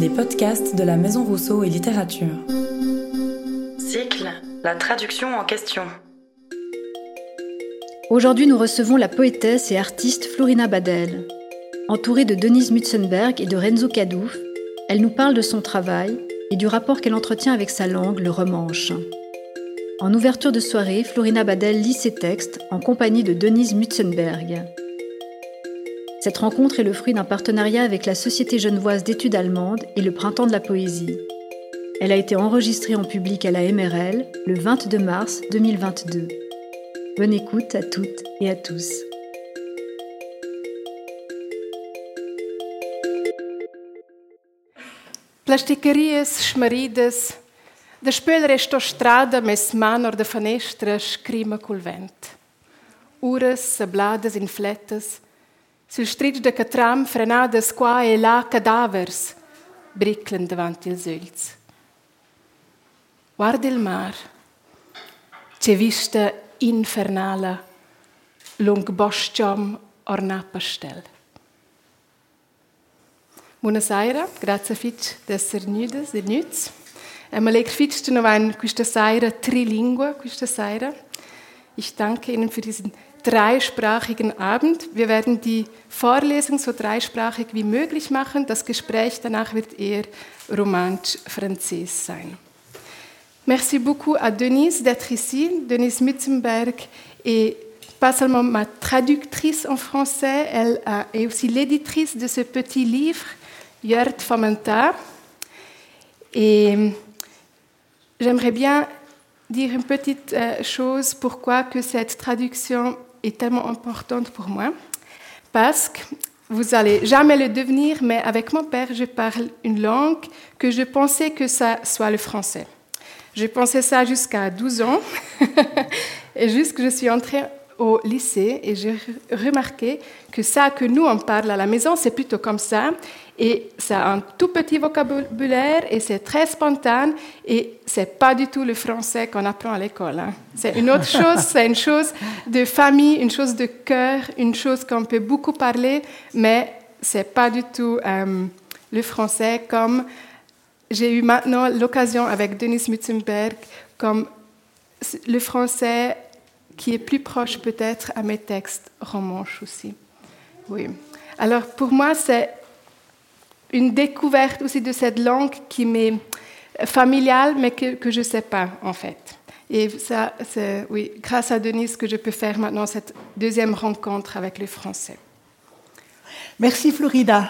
Les podcasts de la Maison Rousseau et Littérature. Cycle La traduction en question. Aujourd'hui, nous recevons la poétesse et artiste Florina Badel. Entourée de Denise Mutzenberg et de Renzo Cadouf, elle nous parle de son travail et du rapport qu'elle entretient avec sa langue, le romanche. En ouverture de soirée, Florina Badel lit ses textes en compagnie de Denise Mutzenberg. Cette rencontre est le fruit d'un partenariat avec la Société genevoise d'études allemandes et le Printemps de la poésie. Elle a été enregistrée en public à la MRL le 22 mars 2022. Bonne écoute à toutes et à tous. Plastiquerias, schmaridas, Da spöler sto strada mes manor scrima col vent. Uras sabladas in Să-l strigi de că tram frenadă scoaie e la cadavers, briclând davanti il zâlți. Guarda il mar, ce vista infernale lung bosciom ornapastel. Buonasera, grazie fitch d'essere nudes e nudes. E mi legge fitch di questa sera trilingue, questa sera. Ich danke Ihnen für diesen dreisprachigen Abend. Wir werden die Vorlesung so dreisprachig wie möglich machen. Das Gespräch danach wird eher romansch-französ sein. Merci beaucoup à Denise d'être ici. Denise Mützenberg est pas seulement ma traductrice en français, elle est aussi l'éditrice de ce petit livre, Jörg Famenta. Et j'aimerais bien dire une petite euh, chose pourquoi que cette traduction est tellement importante pour moi. Parce que vous allez jamais le devenir, mais avec mon père, je parle une langue que je pensais que ça soit le français. Je pensais ça jusqu'à 12 ans, et jusque je suis entrée au lycée, et j'ai remarqué que ça que nous on parle à la maison, c'est plutôt comme ça, et ça a un tout petit vocabulaire et c'est très spontané et c'est pas du tout le français qu'on apprend à l'école. Hein. C'est une autre chose, c'est une chose de famille, une chose de cœur, une chose qu'on peut beaucoup parler, mais c'est pas du tout euh, le français comme j'ai eu maintenant l'occasion avec Denis Mutzenberg, comme le français qui est plus proche peut-être à mes textes romanches aussi. Oui. Alors pour moi, c'est une découverte aussi de cette langue qui m'est familiale, mais que, je ne sais pas en fait. Et ça, c'est oui, grâce à Denise que je peux faire maintenant cette deuxième rencontre avec le français. Merci Florida.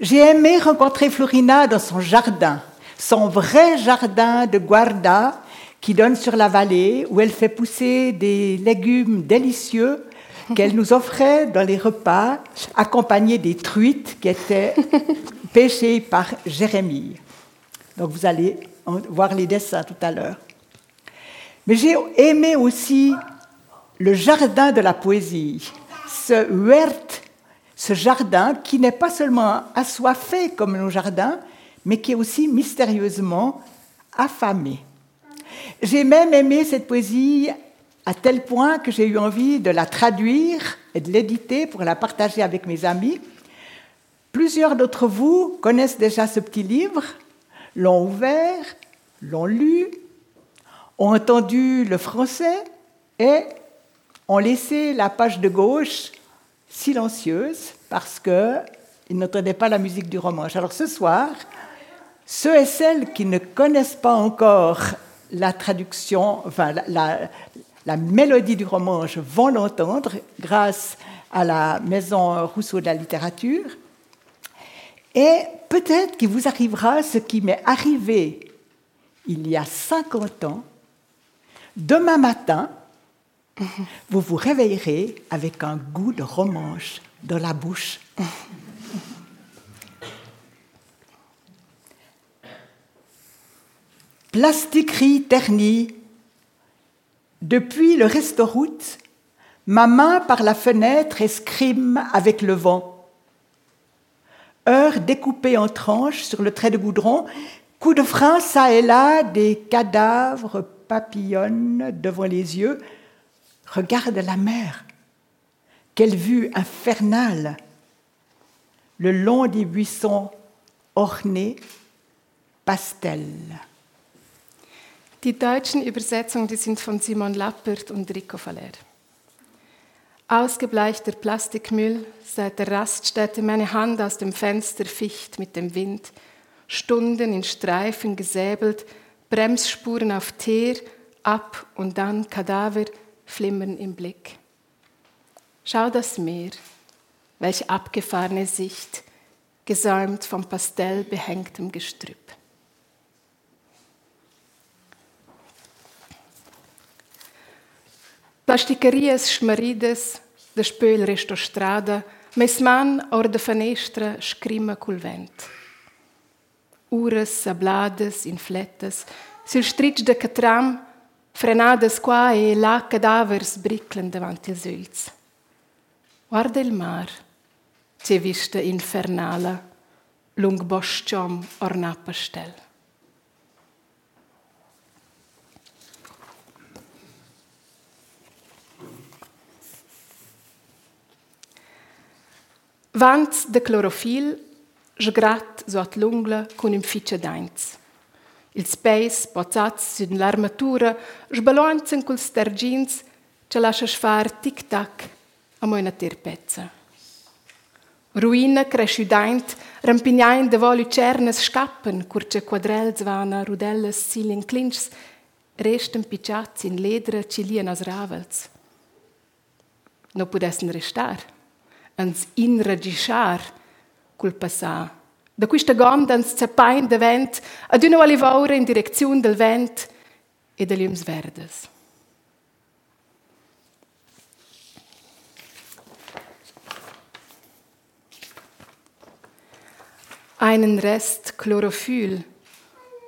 J'ai aimé rencontrer Florina dans son jardin, son vrai jardin de Guarda qui donne sur la vallée, où elle fait pousser des légumes délicieux qu'elle nous offrait dans les repas, accompagnés des truites qui étaient pêchées par Jérémie. Donc vous allez voir les dessins tout à l'heure. Mais j'ai aimé aussi le jardin de la poésie, ce huert, ce jardin qui n'est pas seulement assoiffé comme nos jardins, mais qui est aussi mystérieusement affamé. J'ai même aimé cette poésie à tel point que j'ai eu envie de la traduire et de l'éditer pour la partager avec mes amis. Plusieurs d'entre vous connaissent déjà ce petit livre, l'ont ouvert, l'ont lu, ont entendu le français et ont laissé la page de gauche silencieuse parce qu'ils n'entendaient pas la musique du roman. Alors ce soir, ceux et celles qui ne connaissent pas encore la traduction, enfin la, mélodie du romanche vont l'entendre grâce à la Maison Rousseau de la littérature. Et peut-être qu'il vous arrivera ce qui m'est arrivé il y a 50 ans. Demain matin, vous vous réveillerez avec un goût de romanche dans la bouche. Plastiquerie ternie depuis le restoroute, ma main par la fenêtre escrime avec le vent. Heure découpée en tranches sur le trait de goudron, coup de frein ça et là, des cadavres papillonnent devant les yeux. Regarde la mer. Quelle vue infernale. Le long des buissons orné Pastel. Die deutschen Übersetzungen die sind von Simon Lappert und Rico Faller. Ausgebleichter Plastikmüll seit der Raststätte meine Hand aus dem Fenster ficht mit dem Wind, Stunden in Streifen gesäbelt, Bremsspuren auf Teer, ab und dann Kadaver flimmern im Blick. Schau das Meer, welch abgefahrene Sicht, gesäumt vom Pastell behängtem Gestrüpp. Plasticarias schmaridas, da spöl resto strada, mes man or da fenestra scrima col vent. Uras sabladas, infletas, sul stritch de catram, frenadas qua e là cadavers briclan davanti als öls. Guarda il mar, c'è vista infernala, lung bosciom orna pastel. Vant de clorofil, sgrat so at l'ungla con un ficcia d'ainz. Il space pozzats sin l'armatura sbalonzan col stergins ce lascia far tic-tac a moina terpezza. Ruina cresciudaint, rampignain de vo lucernes scappan, curce quadrels vana rudelles silien clinchs, resten picciats in ledra cilien as ravels. No pudessen restar, ans inregischar col passà. Da questa gomda ans zappain de vent, ad una olivaura in direzione del vent e degli ums verdes. Einen Rest Chlorophyll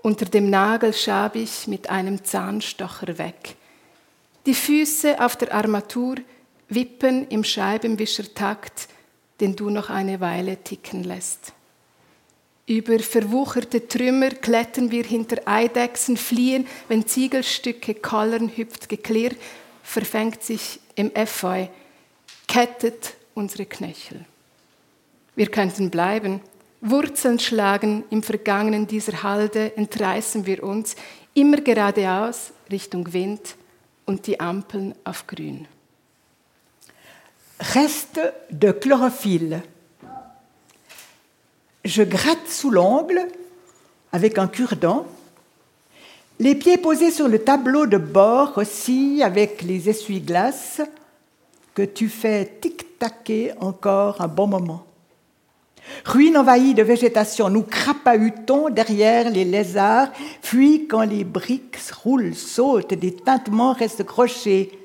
unter dem Nagel schab ich mit einem Zahnstocher weg. Die Füße auf der Armatur wippen im Scheibenwischertakt, den du noch eine Weile ticken lässt. Über verwucherte Trümmer klettern wir hinter Eidechsen, fliehen, wenn Ziegelstücke kollern, hüpft Geklirr, verfängt sich im Efeu, kettet unsere Knöchel. Wir könnten bleiben, Wurzeln schlagen im Vergangenen dieser Halde, entreißen wir uns immer geradeaus Richtung Wind und die Ampeln auf grün. Reste de chlorophylle. Je gratte sous l'ongle avec un cure-dent. Les pieds posés sur le tableau de bord aussi avec les essuie-glaces que tu fais tic-taquer encore un bon moment. Ruine envahie de végétation, nous crapahutons derrière les lézards, puis quand les briques roulent, sautent, des tintements restent crochés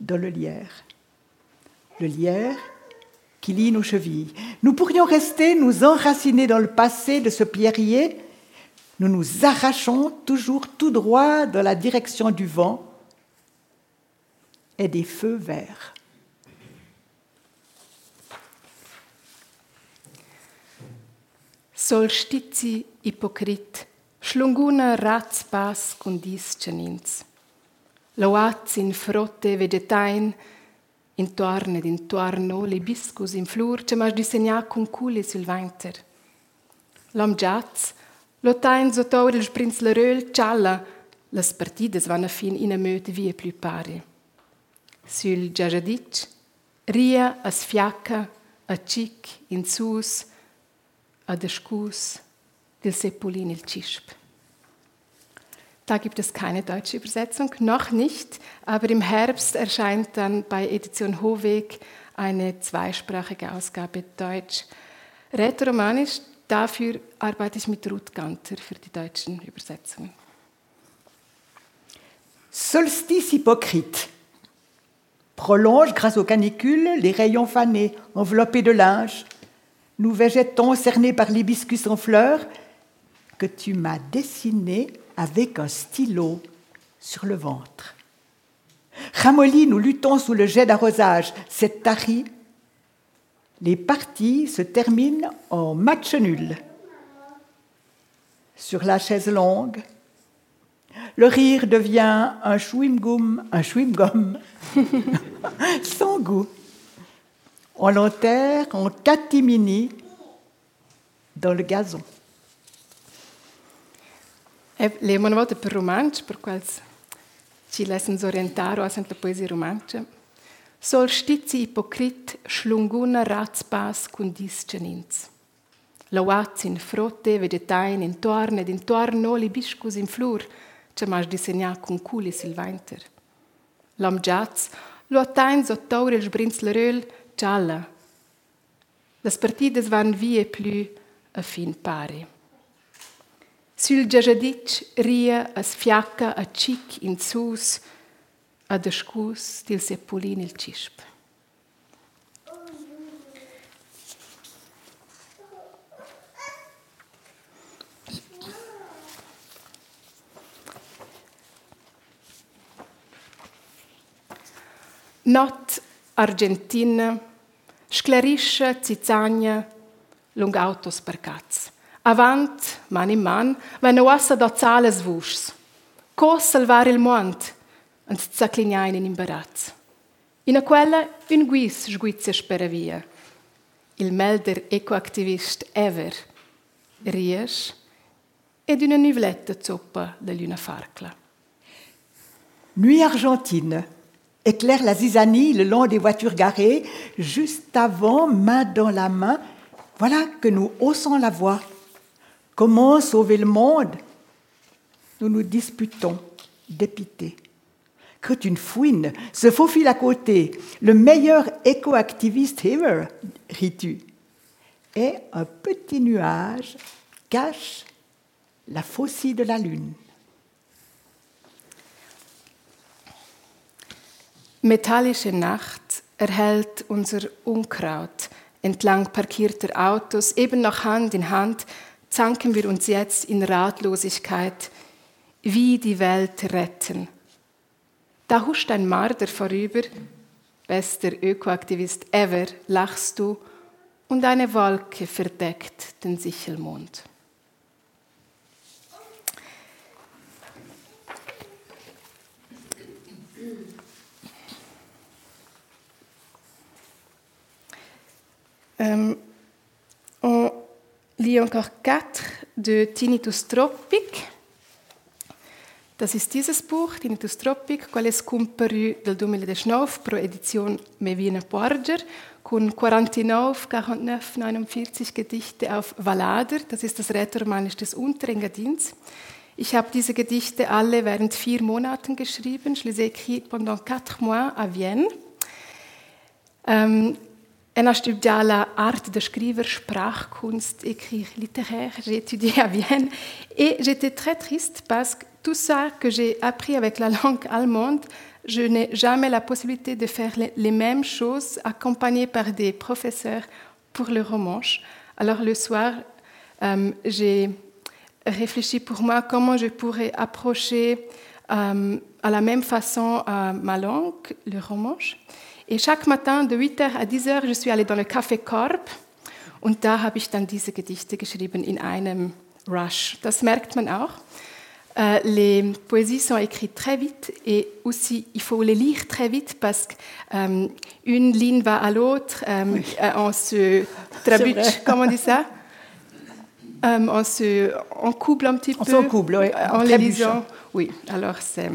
dans le lierre. Le lierre qui lie nos chevilles. Nous pourrions rester, nous enraciner dans le passé de ce pierrier. Nous nous arrachons toujours tout droit dans la direction du vent et des feux verts. Solstizi ipocrit, schlunguna raz pas condis cenins. Loaz in frotte vegetain, intorno ed intorno libiscus in flur, ce mas disegna con culi sul veinter. L'om giats, lo tain sotor il sprins la röl cialla, las partides vanno fin in a möte vie più pari. Sul giajadic, ria as fiacca, a cic, in sus, a der Skus del Sepolin il Cisp. Da gibt es keine deutsche Übersetzung, noch nicht, aber im Herbst erscheint dann bei Edition Hohweg eine zweisprachige Ausgabe Deutsch. Rätoromanisch, dafür arbeite ich mit Ruth Ganter für die deutschen Übersetzungen. Solstice hypocrite. Prolonge grâce aux canicules les rayons fanés, enveloppés de linge, nous végétons cernés par l'hibiscus en fleurs que tu m'as dessiné avec un stylo sur le ventre. Ramolli, nous luttons sous le jet d'arrosage. C'est tari. Les parties se terminent en match nul. Sur la chaise longue, le rire devient un chewing-gum, un chewing-gum sans goût. On l'enterre en catimini dans le gazon. E le una volta per romanzo, per quals ci lassen orientare a la poesia romanza. Solstizi ipocrit schlunguna ratspas con discenins. Lauats in frotte, vegetain intorno ed intorno li biscus in flur, ce mas disegna con culi silvainter. L'om jazz, lo attain sottour il sbrinzleröl gialla. Las partides van vie plus a fin pari. Sul giajadic ria as fiacca a cic in sus, a descus til sepulin il cisp. Not Argentina, sclarisce zizzagna lung autos per caz. Avant, man in man, wenn oassa da zales vuschs. Co salvare il mont, und zaclignain in imbarazzo. In quella un guis sguizia spera via. Il melder ecoactivist Ever ries ed una nuvoletta zoppa da luna farcla. Nuit argentine éclaire la zizanie le long des voitures garées, juste avant, main dans la main. Voilà que nous haussons la voix. Comment sauver le monde? Nous nous disputons, dépités. Que une fouine se faufile à côté. Le meilleur écoactiviste ever, ris-tu? Et un petit nuage cache la faucille de la lune. Metallische Nacht erhält unser Unkraut entlang parkierter Autos, eben noch Hand in Hand, zanken wir uns jetzt in Ratlosigkeit, wie die Welt retten. Da huscht ein Marder vorüber, bester Ökoaktivist ever, lachst du, und eine Wolke verdeckt den Sichelmond. Euh, on encore quatre de Tinnitus Tropic. Das ist dieses Buch, Tinnitus Tropic, quale scomparu del 2019 pro edition Mevina Borger, con 49, 49, 49 Gedichte auf Valader. Das ist das Rätoromanisch des Unterengadins. Ich habe diese Gedichte alle während vier Monaten geschrieben. Je les ai écrits pendant quatre mois à Vienne. Ähm, Elle a étudié l'art de scriver, Sprachkunst, écrire littéraire. J'ai étudié à Vienne et j'étais très triste parce que tout ça que j'ai appris avec la langue allemande, je n'ai jamais la possibilité de faire les mêmes choses accompagnées par des professeurs pour le romanche. Alors le soir, euh, j'ai réfléchi pour moi comment je pourrais approcher euh, à la même façon euh, ma langue, le romanche. Et chaque matin de 8h à 10h, je suis allée dans le Café Korb und da habe ich dann diese Gedichte geschrieben in einem Rush. Das merkt man auch. Euh, les poésies sont écrites très vite et aussi il faut les lire très vite parce qu'une euh, ligne va à l'autre, euh, oui. On se trébuche, comment on dit ça? Euh, on, se, on couple un petit on peu. On couple, oui. En les lisant. Oui, alors c'est.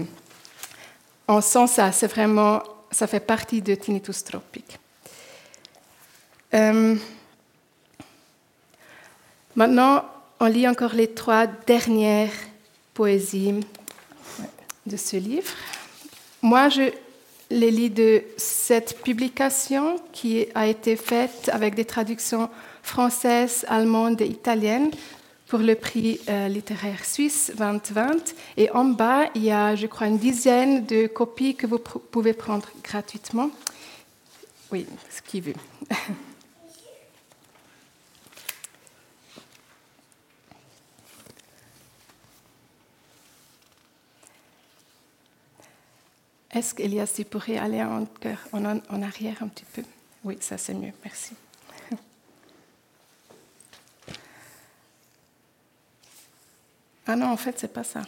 On sent ça, c'est vraiment ça fait partie de tinnitus tropique. Euh, maintenant, on lit encore les trois dernières poésies de ce livre. Moi, je les lis de cette publication qui a été faite avec des traductions françaises, allemandes et italiennes pour le prix euh, littéraire suisse 2020. Et en bas, il y a, je crois, une dizaine de copies que vous pouvez prendre gratuitement. Oui, ce qui veut. Est-ce qu'Elias, tu pourrais aller en arrière un petit peu? Oui, ça c'est mieux, merci. Ah non, en fait, c'est pas ça.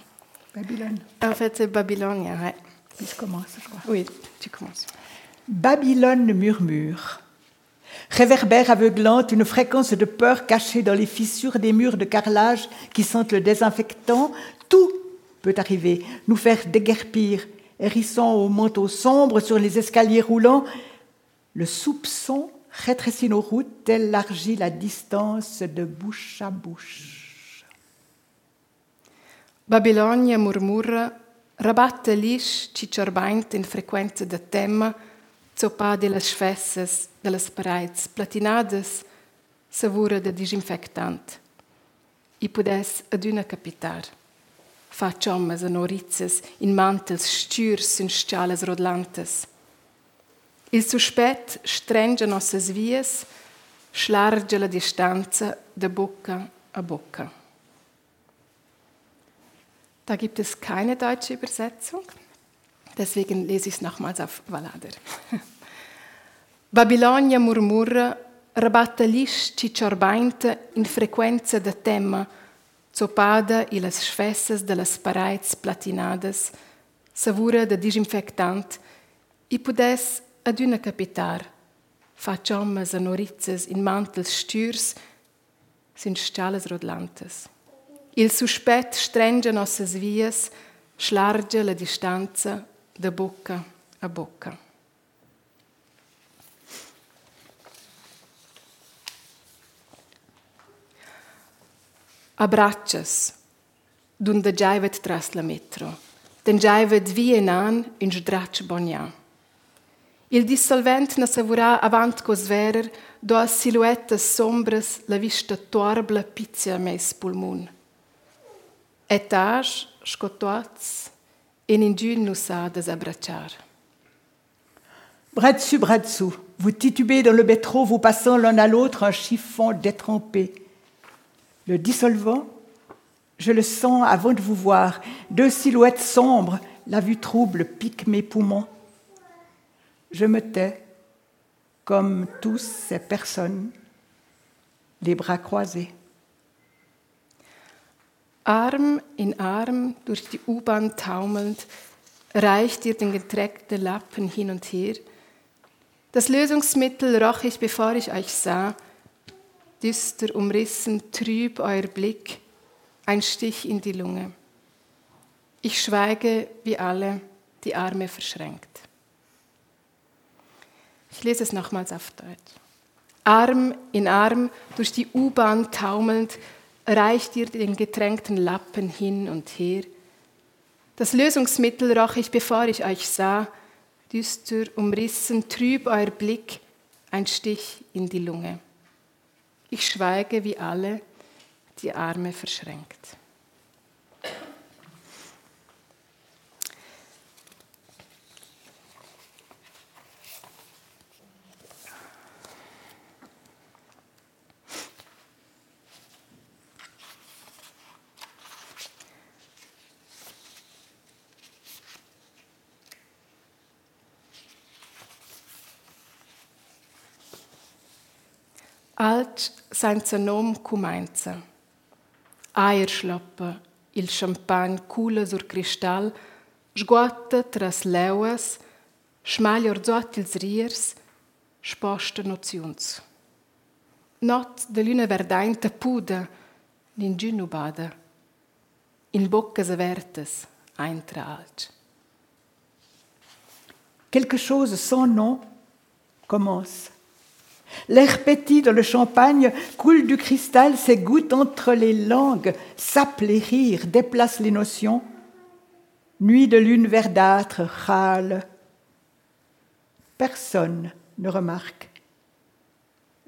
Babylone. En fait, c'est Babylone, ouais. Je commence, je crois. Oui, tu commences. Babylone murmure. réverbère aveuglante, une fréquence de peur cachée dans les fissures des murs de carrelage qui sentent le désinfectant, tout peut arriver, nous faire déguerpir, hérissant au manteau sombre sur les escaliers roulants. Le soupçon rétrécit nos routes, élargit la distance de bouche à bouche. Babilonia murmura, rabatta lish cicerbaint in frequenza da tema, zoppa delas fesses, delas paredes platinadas, savura de disinfectant. I podes aduna capitar. Fa chommas a norizzas in mantels stürs in scialas rodlantes. Il suspet strengia nossas vias, larga la distanza da bocca a bocca. Da gibt es keine deutsche Übersetzung, deswegen lese ich es nochmals auf Valader. Babilonia murmura, rabatta lis cicciorbainte in frequenza de tema, zopada i las sfessas de las paredes platinadas, savura de disinfectant, i pudes ad una capitar, fa ciommas a norizzes in mantels stürs, sin stalles rodlantes. Il suspett stringe nossas vias, schlarge la distanza da bocca a bocca. Abbraccias, d'unda giaivet tras la metro, den giaivet via nan in sdraccia bonja. Il dissolvent na savurà avant cos verer, do a silhouettes sombras la vista torbla pizia meis pulmun. Etage, scotoats, et in giù nous a abbracciar. Bras dessus, bras dessous, vous titubez dans le métro, vous passant l'un à l'autre un chiffon détrempé. Le dissolvant, je le sens avant de vous voir. Deux silhouettes sombres, la vue trouble pique mes poumons. Je me tais, comme tous ces personnes, les bras croisés. Arm in Arm durch die U-Bahn taumelnd, reicht ihr den geträgten Lappen hin und her. Das Lösungsmittel roch ich, bevor ich euch sah. Düster umrissen, trüb euer Blick, ein Stich in die Lunge. Ich schweige wie alle, die Arme verschränkt. Ich lese es nochmals auf Deutsch. Arm in Arm durch die U-Bahn taumelnd, reicht ihr den getränkten Lappen hin und her. Das Lösungsmittel roch ich, bevor ich euch sah, düster umrissen, trüb euer Blick, ein Stich in die Lunge. Ich schweige wie alle, die Arme verschränkt. Alt senza nom cumainza. Aer schlappa, il champagne cula sur cristal, sguatta tras leuas, schmaglia orzot ils riers, sposta noziuns. Not de luna verdainta nin giù bada, in boccas avertas, eintra alc. Quelque chose sans nom commence. L'air pétit dans le champagne coule du cristal, s'égoutte entre les langues, sape les rires, déplace les notions. Nuit de lune verdâtre, râle. Personne ne remarque.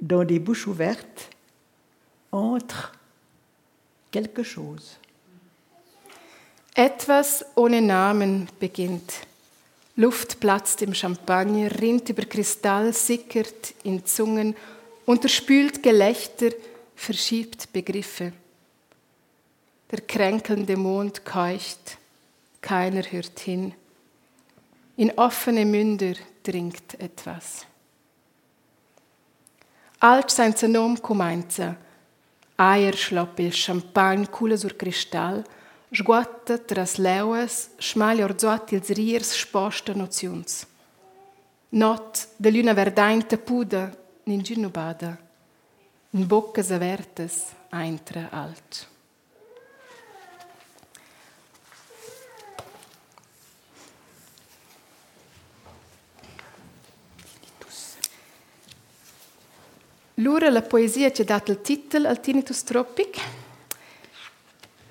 Dans des bouches ouvertes entre quelque chose. Etwas ohne Namen beginnt. Luft platzt im Champagner, rinnt über Kristall, sickert in Zungen, unterspült Gelächter, verschiebt Begriffe. Der kränkelnde Mond keucht, keiner hört hin. In offene Münder dringt etwas. Alt sein Zenom kumainza, Eier schloppil champagne cula sur cristal, sguatta tras leuas, schmaglia orzuat ils riers sposta noziuns. Not de luna verdainta puda, ningiun nu bada. In boccas avertas eintra alt. Lura la poesia ci ha dato il titolo al Tinnitus Tropic.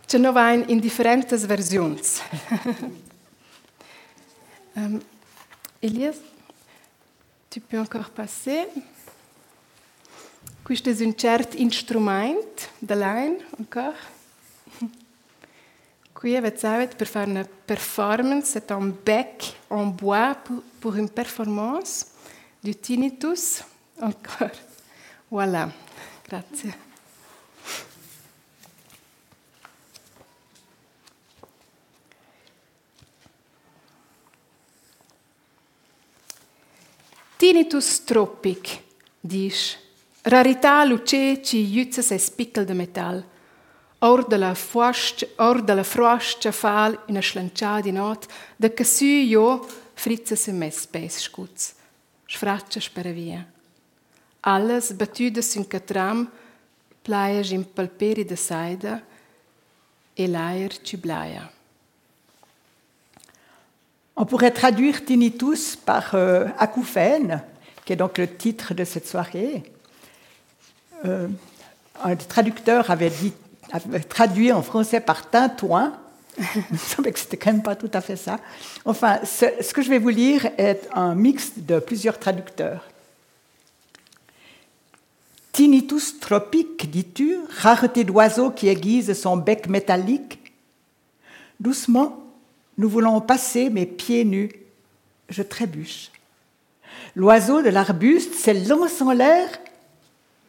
Ce ne va in differenti versioni. um, Elias, tu peux encore passer. Questo è un certo strumento, da line, ancora. Qui avete per fare una performance, c'est un bec en bois pour, pour une performance du tinnitus. Encore. Voilà, grazie. Tinnitus tropic, dice. Rarità luce ci jutze se spickel de metal. Or de la fuast, or de la frost fal una slancià di not, de che su io fritze se mes spes scutz. Sfraccia spera via. Alles battudes in catram, plaias in palperi de saida, et l'air ci blaia. On pourrait traduire tinnitus par euh, acouphène, qui est donc le titre de cette soirée. Euh, un traducteur avait, dit, traduit en français par tintouin. Il semblait que c'était quand même pas tout à fait ça. Enfin, ce, ce que je vais vous lire est un mix de plusieurs traducteurs. Tinnitus tropique, dis-tu, rareté d'oiseau qui aiguise son bec métallique. Doucement, nous voulons passer mes pieds nus. Je trébuche. L'oiseau de l'arbuste s'élance en l'air.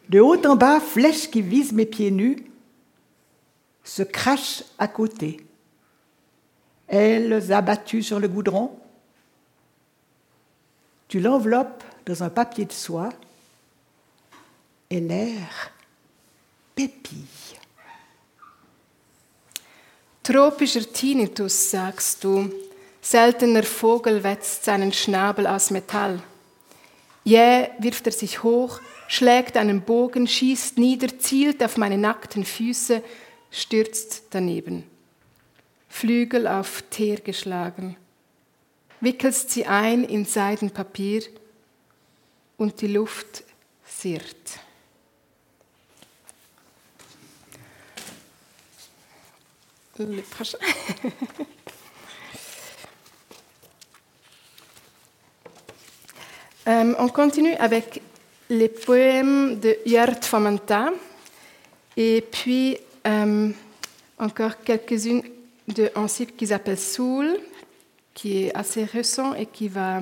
De haut en bas, flèche qui vise mes pieds nus, se crache à côté. Ailes abattues sur le goudron. Tu l'enveloppes dans un papier de soie et l'air pépille. Tropischer Tinnitus, sagst du. Seltener Vogel wetzt seinen Schnabel aus Metall. Jäh wirft er sich hoch, schlägt einen Bogen, schießt nieder, zielt auf meine nackten Füße, stürzt daneben. Flügel auf Teer geschlagen. Wickelst sie ein in Seidenpapier und die Luft sirrt. euh, on continue avec les poèmes de Jert Famanta et puis euh, encore quelques-unes d'un cycle qu'ils appellent Soul, qui est assez récent et qui va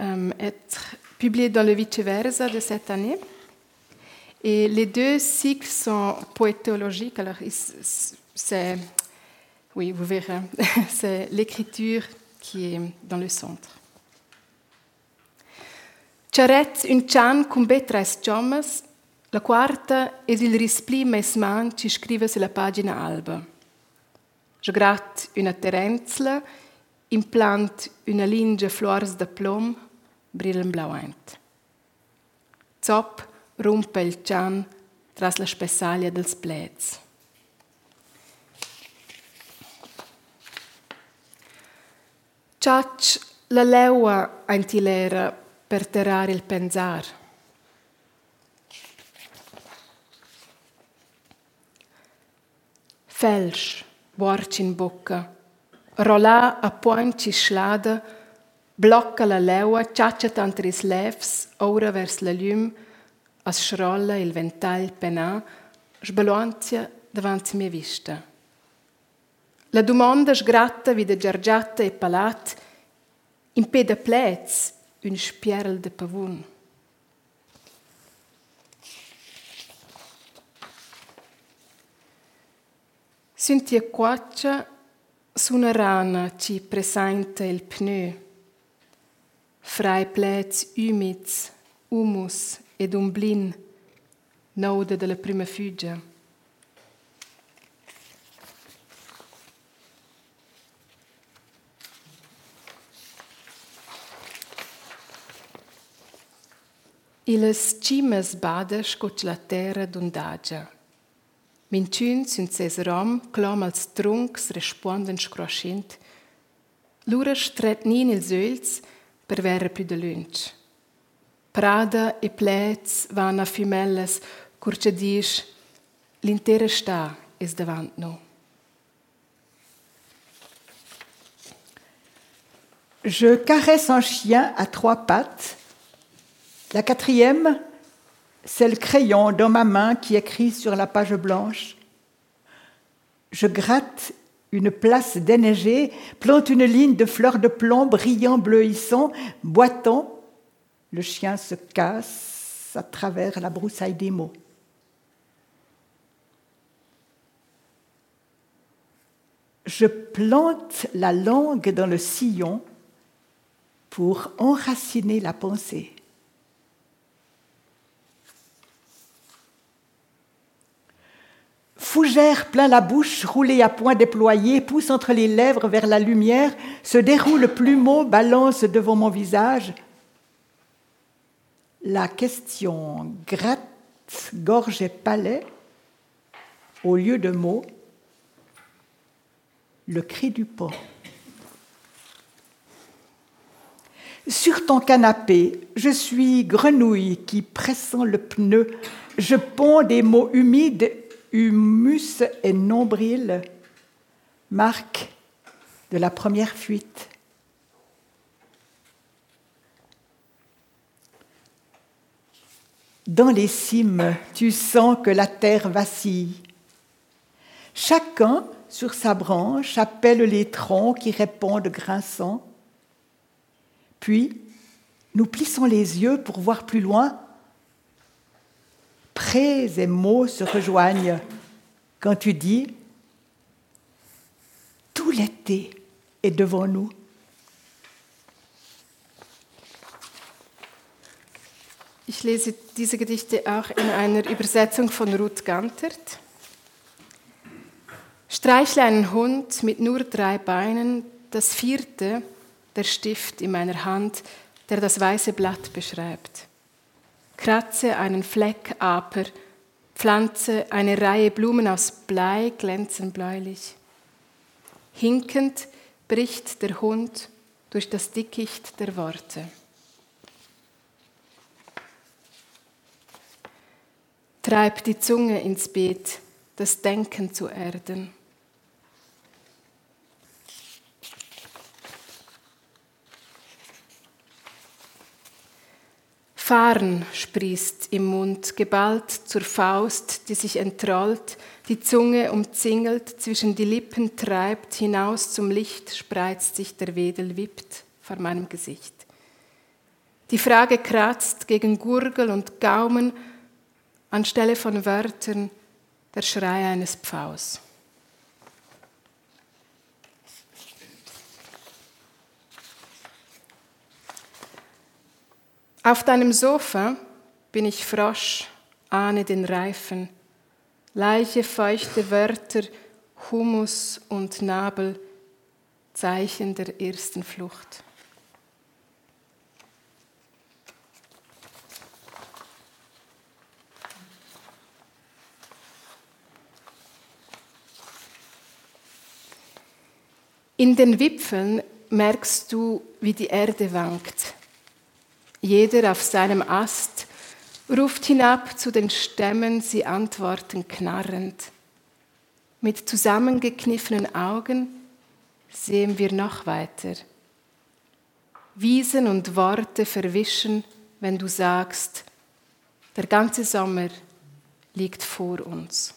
euh, être publié dans le Viceversa de cette année. Et les deux cycles sont poétologiques, alors c'est, oui, vous verrez, c'est l'écriture qui est dans le centre. Charet un chan cum betres chomas, la quarta è il rispli mesman ci scrive sulla pagina alba. Je gratte una terenzla, implant una linge flores de plom, brillen blauent. Zop rumpe il chan tras la spessaglia dels plets. Ciac la leua antilera per terrare il pensar. Felsch, vorci in bocca, rola a poinci schlada, blocca la leua, ciaccia tantris levs, ora vers la lum, as schrolla il ventagl penà, sbaluanzia davanti mia vista. La domanda sgratta vide giargiata e palat, in peda plez, un spierel de pavun. Sintia quaccia su una rana ci presenta il pneu. Frei plez umids, humus ed un blin, naude della prima fuggia. Iles cimes bades coch la terra d'undagia. Minciun sunt ses rom, clom als trunks responden scroschint. Lura stret nin ils öls per vera più de lunch. Prada e plets van a curce l'intera. Je caresse un chien à trois pattes. La quatrième, c'est le crayon dans ma main qui écrit sur la page blanche. Je gratte une place déneigée, plante une ligne de fleurs de plomb brillant, bleuissant, boitant. Le chien se casse à travers la broussaille des mots. Je plante la langue dans le sillon pour enraciner la pensée. Fougère plein la bouche, roulée à point déployé, pousse entre les lèvres vers la lumière, se déroule plumeau, balance devant mon visage. La question gratte, gorge et palais, au lieu de mots, le cri du pont. Sur ton canapé, je suis grenouille qui, pressant le pneu, je ponds des mots humides, humus et nombril, marque de la première fuite. Dans les cimes, tu sens que la terre vacille. Chacun, sur sa branche, appelle les troncs qui répondent grinçants. Puis, nous plissons les yeux pour voir plus loin. Prés et mots se rejoignent quand tu dis Tout l'été est devant nous. Ich lese diese Gedichte auch in einer Übersetzung von Ruth Gantert. Streichle einen Hund mit nur drei Beinen, das vierte der Stift in meiner Hand, der das weiße Blatt beschreibt. Kratze einen Fleck Aper, pflanze eine Reihe Blumen aus Blei, glänzen bläulich. Hinkend bricht der Hund durch das Dickicht der Worte. Treib die Zunge ins Beet, das Denken zu erden. Fahren sprießt im Mund, geballt zur Faust, die sich entrollt, die Zunge umzingelt, zwischen die Lippen treibt, hinaus zum Licht spreizt sich der Wedel, wippt vor meinem Gesicht. Die Frage kratzt gegen Gurgel und Gaumen, anstelle von Wörtern der Schrei eines Pfaus. Auf deinem Sofa bin ich Frosch, ahne den Reifen, Leiche, feuchte Wörter, Humus und Nabel, Zeichen der ersten Flucht. In den Wipfeln merkst du, wie die Erde wankt. Jeder auf seinem Ast ruft hinab zu den Stämmen, sie antworten knarrend. Mit zusammengekniffenen Augen sehen wir noch weiter. Wiesen und Worte verwischen, wenn du sagst, der ganze Sommer liegt vor uns.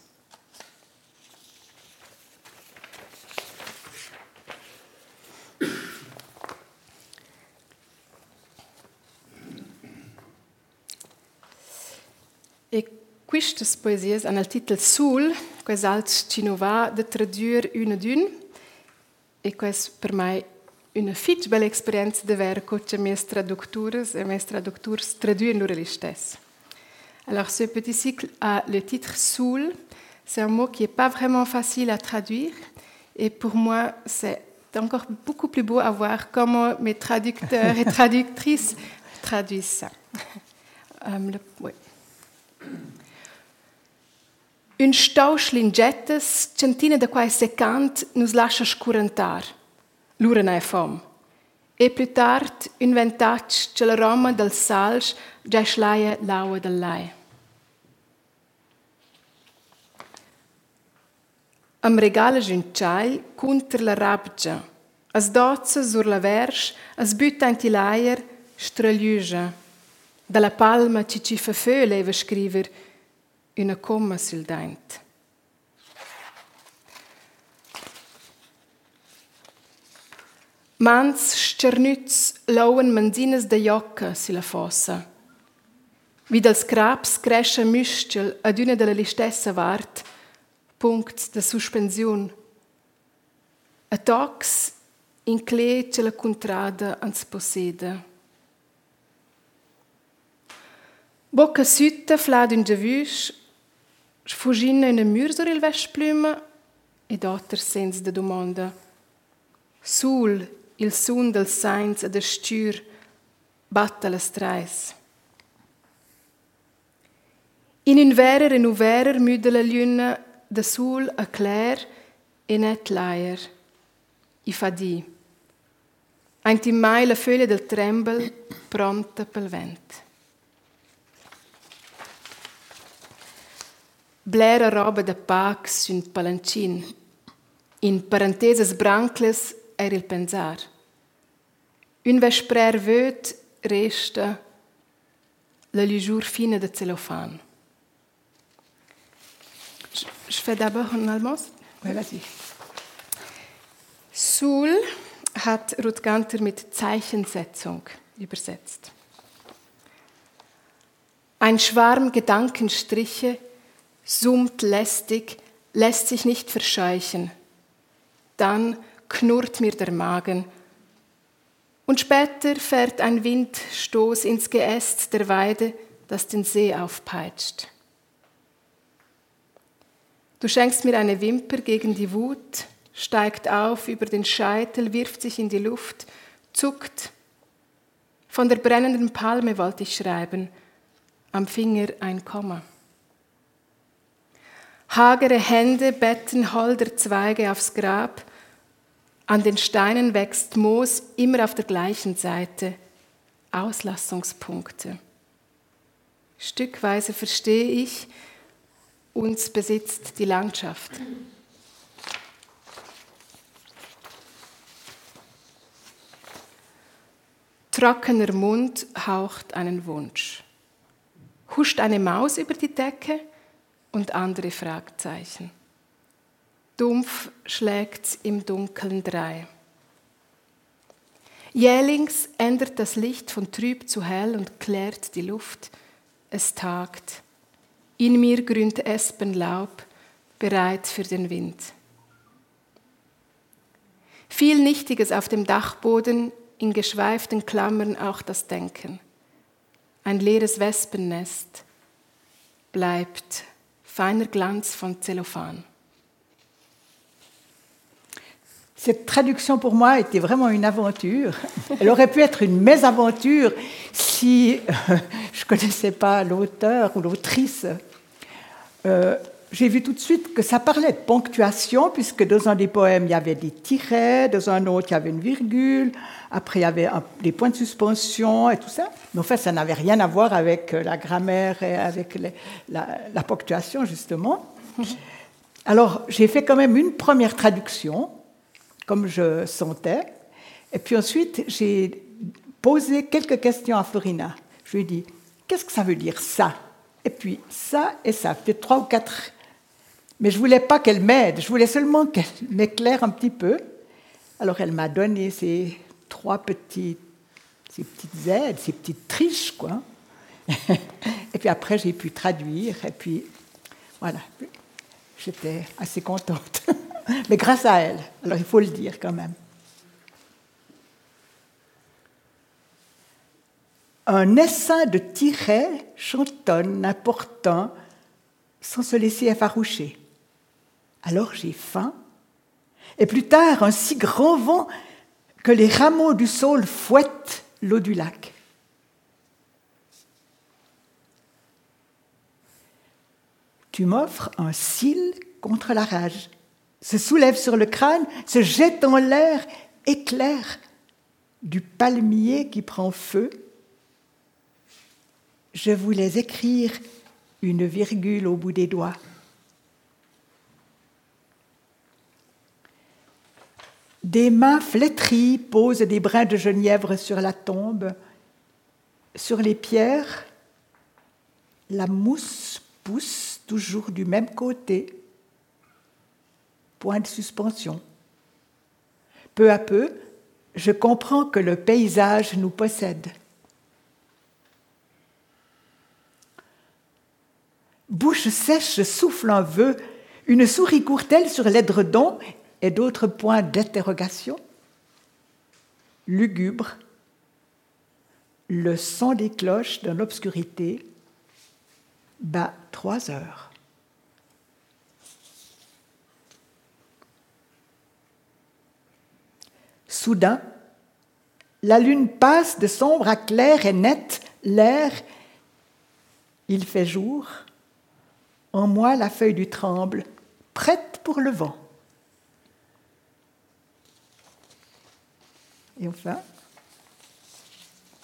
E queste poesie hanno il titolo Sul, queste alt cinova de tradurre una d'una, e questa per me una fitch bella esperienza di avere con le mie traduttrici e mes traducteurs traduire loro stessi. Alors ce petit cycle a le titre Soul, c'est un mot qui n'est pas vraiment facile à traduire, et pour moi c'est encore beaucoup plus beau à voir comment mes traducteurs et traductrices traduisent ça. Um, le, oui. Un stauschlin jettas, centina da quai secant, nus lascia scurantar. L'ura ne fom. E più tard, un ventac, ce la Roma del salsch, già schlaia l'aua del lai. Am regala un contra la rabgia. As dozza sur la versch, as butta in tilaier, stragliuja. Dalla palma ci ci fa fö leva scriver una comma sul dent. Mans sternüts lauen manzines de jocca sulla fossa. Wie dals crabs cresce müstel ad una della listessa vart, punct de suspensiun. A tox in clee ce la contrada ans posseda. Bocca sütta flad un giavüs, sfugina una mur sur il vesplüma e dotter sens de domanda. Sul il sun del sainz ad stür batta las trais. In un verer e un verer müde la luna da sul a clair e net laier. I fa di. Eint in mai la foglia del trembel pronta pel vent. Blera roba de pax un palancin. In parenteses brancles era il pensar. Un vesprer vöt resta la lijur fine de celofan. Je fais d'abord un Almos. Ouais, vas-y. Sul hat Ruth Ganter mit Zeichensetzung übersetzt. Ein Schwarm Gedankenstriche summt lästig, lässt sich nicht verscheuchen. Dann knurrt mir der Magen. Und später fährt ein Windstoß ins Geäst der Weide, das den See aufpeitscht. Du schenkst mir eine Wimper gegen die Wut, steigt auf über den Scheitel, wirft sich in die Luft, zuckt. Von der brennenden Palme wollte ich schreiben, am Finger ein Komma. Hagere Hände betten holder Zweige aufs Grab, an den Steinen wächst Moos immer auf der gleichen Seite. Auslassungspunkte. Stückweise verstehe ich, uns besitzt die Landschaft. Trockener Mund haucht einen Wunsch. Huscht eine Maus über die Decke und andere Fragezeichen. Dumpf schlägt's im Dunkeln drei. Jählings ändert das Licht von trüb zu hell und klärt die Luft. Es tagt. In mir grünt Espenlaub, bereit für den Wind. Viel Nichtiges auf dem Dachboden, in geschweiften Klammern auch das Denken. Ein leeres Wespennest bleibt feiner Glanz von Zellophan. Cette traduction pour moi était vraiment une aventure. Elle aurait pu être une mésaventure si euh, je ne connaissais pas l'auteur ou l'autrice. Euh, J'ai vu tout de suite que ça parlait de ponctuation, puisque dans un des poèmes, il y avait des tirets, dans un autre, il y avait une virgule, après, il y avait des points de suspension et tout ça. Mais en fait, ça n'avait rien à voir avec la grammaire et avec la, la ponctuation, justement. Alors, j'ai fait quand même une première traduction comme je sentais. Et puis ensuite, j'ai posé quelques questions à Florina. Je lui ai dit, qu'est-ce que ça veut dire ça? Et puis ça et ça, peut trois ou quatre. Mais je voulais pas qu'elle m'aide, je voulais seulement qu'elle m'éclaire un petit peu. Alors elle m'a donné ces trois petits, ces petites aides, ces petites triches, quoi. et puis après, j'ai pu traduire. Et puis voilà, j'étais assez contente. mais grâce à elle. Alors il faut le dire quand même. Un essaim de tirets chantonne important sans se laisser effaroucher. Alors j'ai faim. Et plus tard, un si grand vent que les rameaux du saule fouettent l'eau du lac. Tu m'offres un cil contre la rage. Se soulève sur le crâne, se jette en l'air, éclair du palmier qui prend feu. Je voulais écrire une virgule au bout des doigts. Des mains flétries posent des brins de genièvre sur la tombe. Sur les pierres, la mousse pousse toujours du même côté. Point de suspension. Peu à peu, je comprends que le paysage nous possède. Bouche sèche souffle un vœu, une souris court-elle sur l'édredon et d'autres points d'interrogation? Lugubre, le son des cloches dans l'obscurité. Bat trois heures. Soudain, la lune passe de sombre à clair et net, l'air, il fait jour. En moi, la feuille du tremble, prête pour le vent. Et enfin,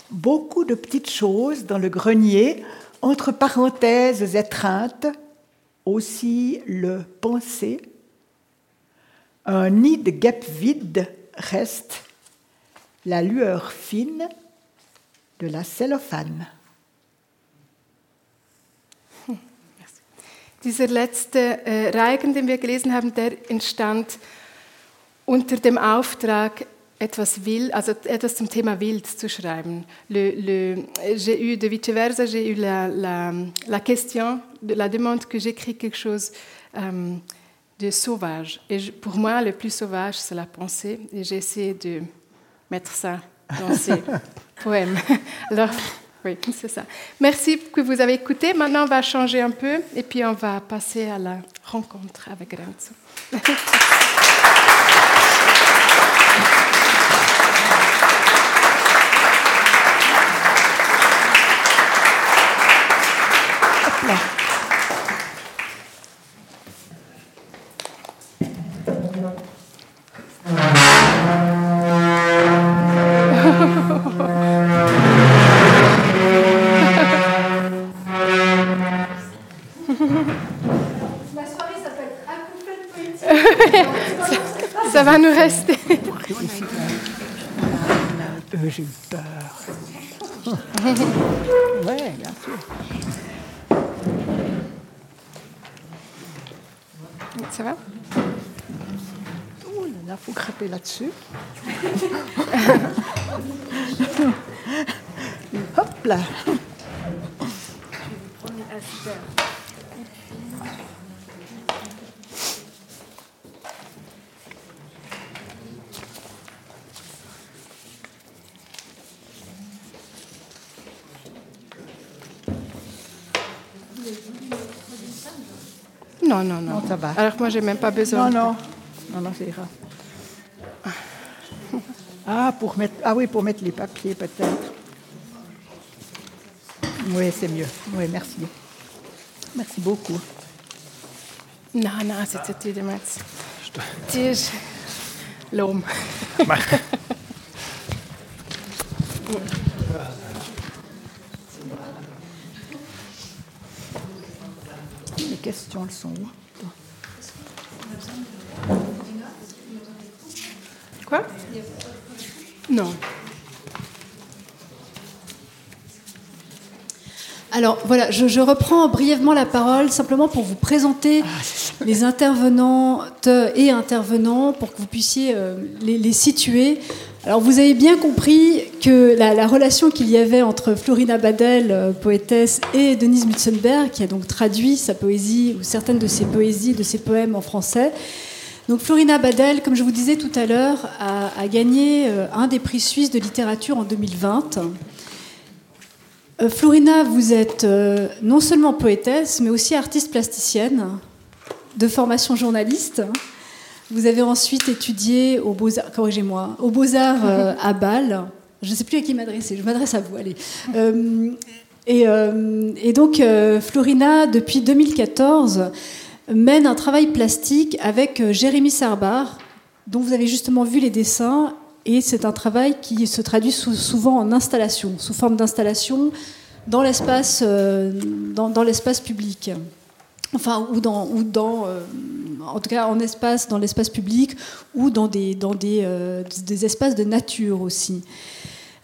beaucoup de petites choses dans le grenier, entre parenthèses étreintes, aussi le penser. Un nid de guêpes vide reste la lueur fine de la cellophane. Dieser letzte äh, Reigen, den wir gelesen haben, der entstand unter dem Auftrag, etwas wild, also etwas zum Thema wild zu schreiben. Le, le, j'ai eu de vice-versa, j'ai eu la, la, la, question, la demande que j'écris quelque chose euh, de sauvage. Et je, pour moi, le plus sauvage, c'est la pensée. Et j'ai essayé de mettre ça dans ces poèmes. Alors, oui, c'est ça. Merci que vous avez écouté. Maintenant, on va changer un peu et puis on va passer à la rencontre avec Renzo. Ça va nous rester. J'ai eu peur. Oui, bien sûr. Ça va? Oh là là, faut grapper là-dessus. Hop là. Non, non, non. Non, ça va. Alors moi, j'ai même pas besoin. Non, non, non, non, ça ira. Ah, pour mettre, ah oui, pour mettre les papiers peut-être. Oui, c'est mieux. Oui, merci. Merci beaucoup. Non, non, c'était de mettre. Tiens, l'homme. Les questions, elles sont où Quoi Non. Alors voilà, je, je, reprends brièvement la parole simplement pour vous présenter les intervenantes et intervenants pour que vous puissiez euh, les, les, situer. Alors vous avez bien compris que la, la relation qu'il y avait entre Florina Badel, euh, poétesse, et Denise Mutzenberg, qui a donc traduit sa poésie ou certaines de ses poésies, de ses poèmes en français. Donc Florina Badel, comme je vous disais tout à l'heure, a, gagné euh, un des prix suisses de littérature en 2020. Euh, Florina, vous êtes non seulement poétesse, mais aussi artiste plasticienne, de formation journaliste. Vous avez ensuite étudié aux Beaux-Arts, corrigez-moi, aux Beaux-Arts euh, à Bâle. Je ne sais plus à qui m'adresser, je m'adresse à vous, allez. Euh, Et, et donc, Florina, depuis 2014, mène un travail plastique avec Jérémy Sarbar, dont vous avez justement vu les dessins. Et c'est un travail qui se traduit souvent en installation, sous forme d'installation dans l'espace dans, dans l'espace public enfin ou dans ou dans euh, en tout cas en espace dans l'espace public ou dans des dans des, euh, des espaces de nature aussi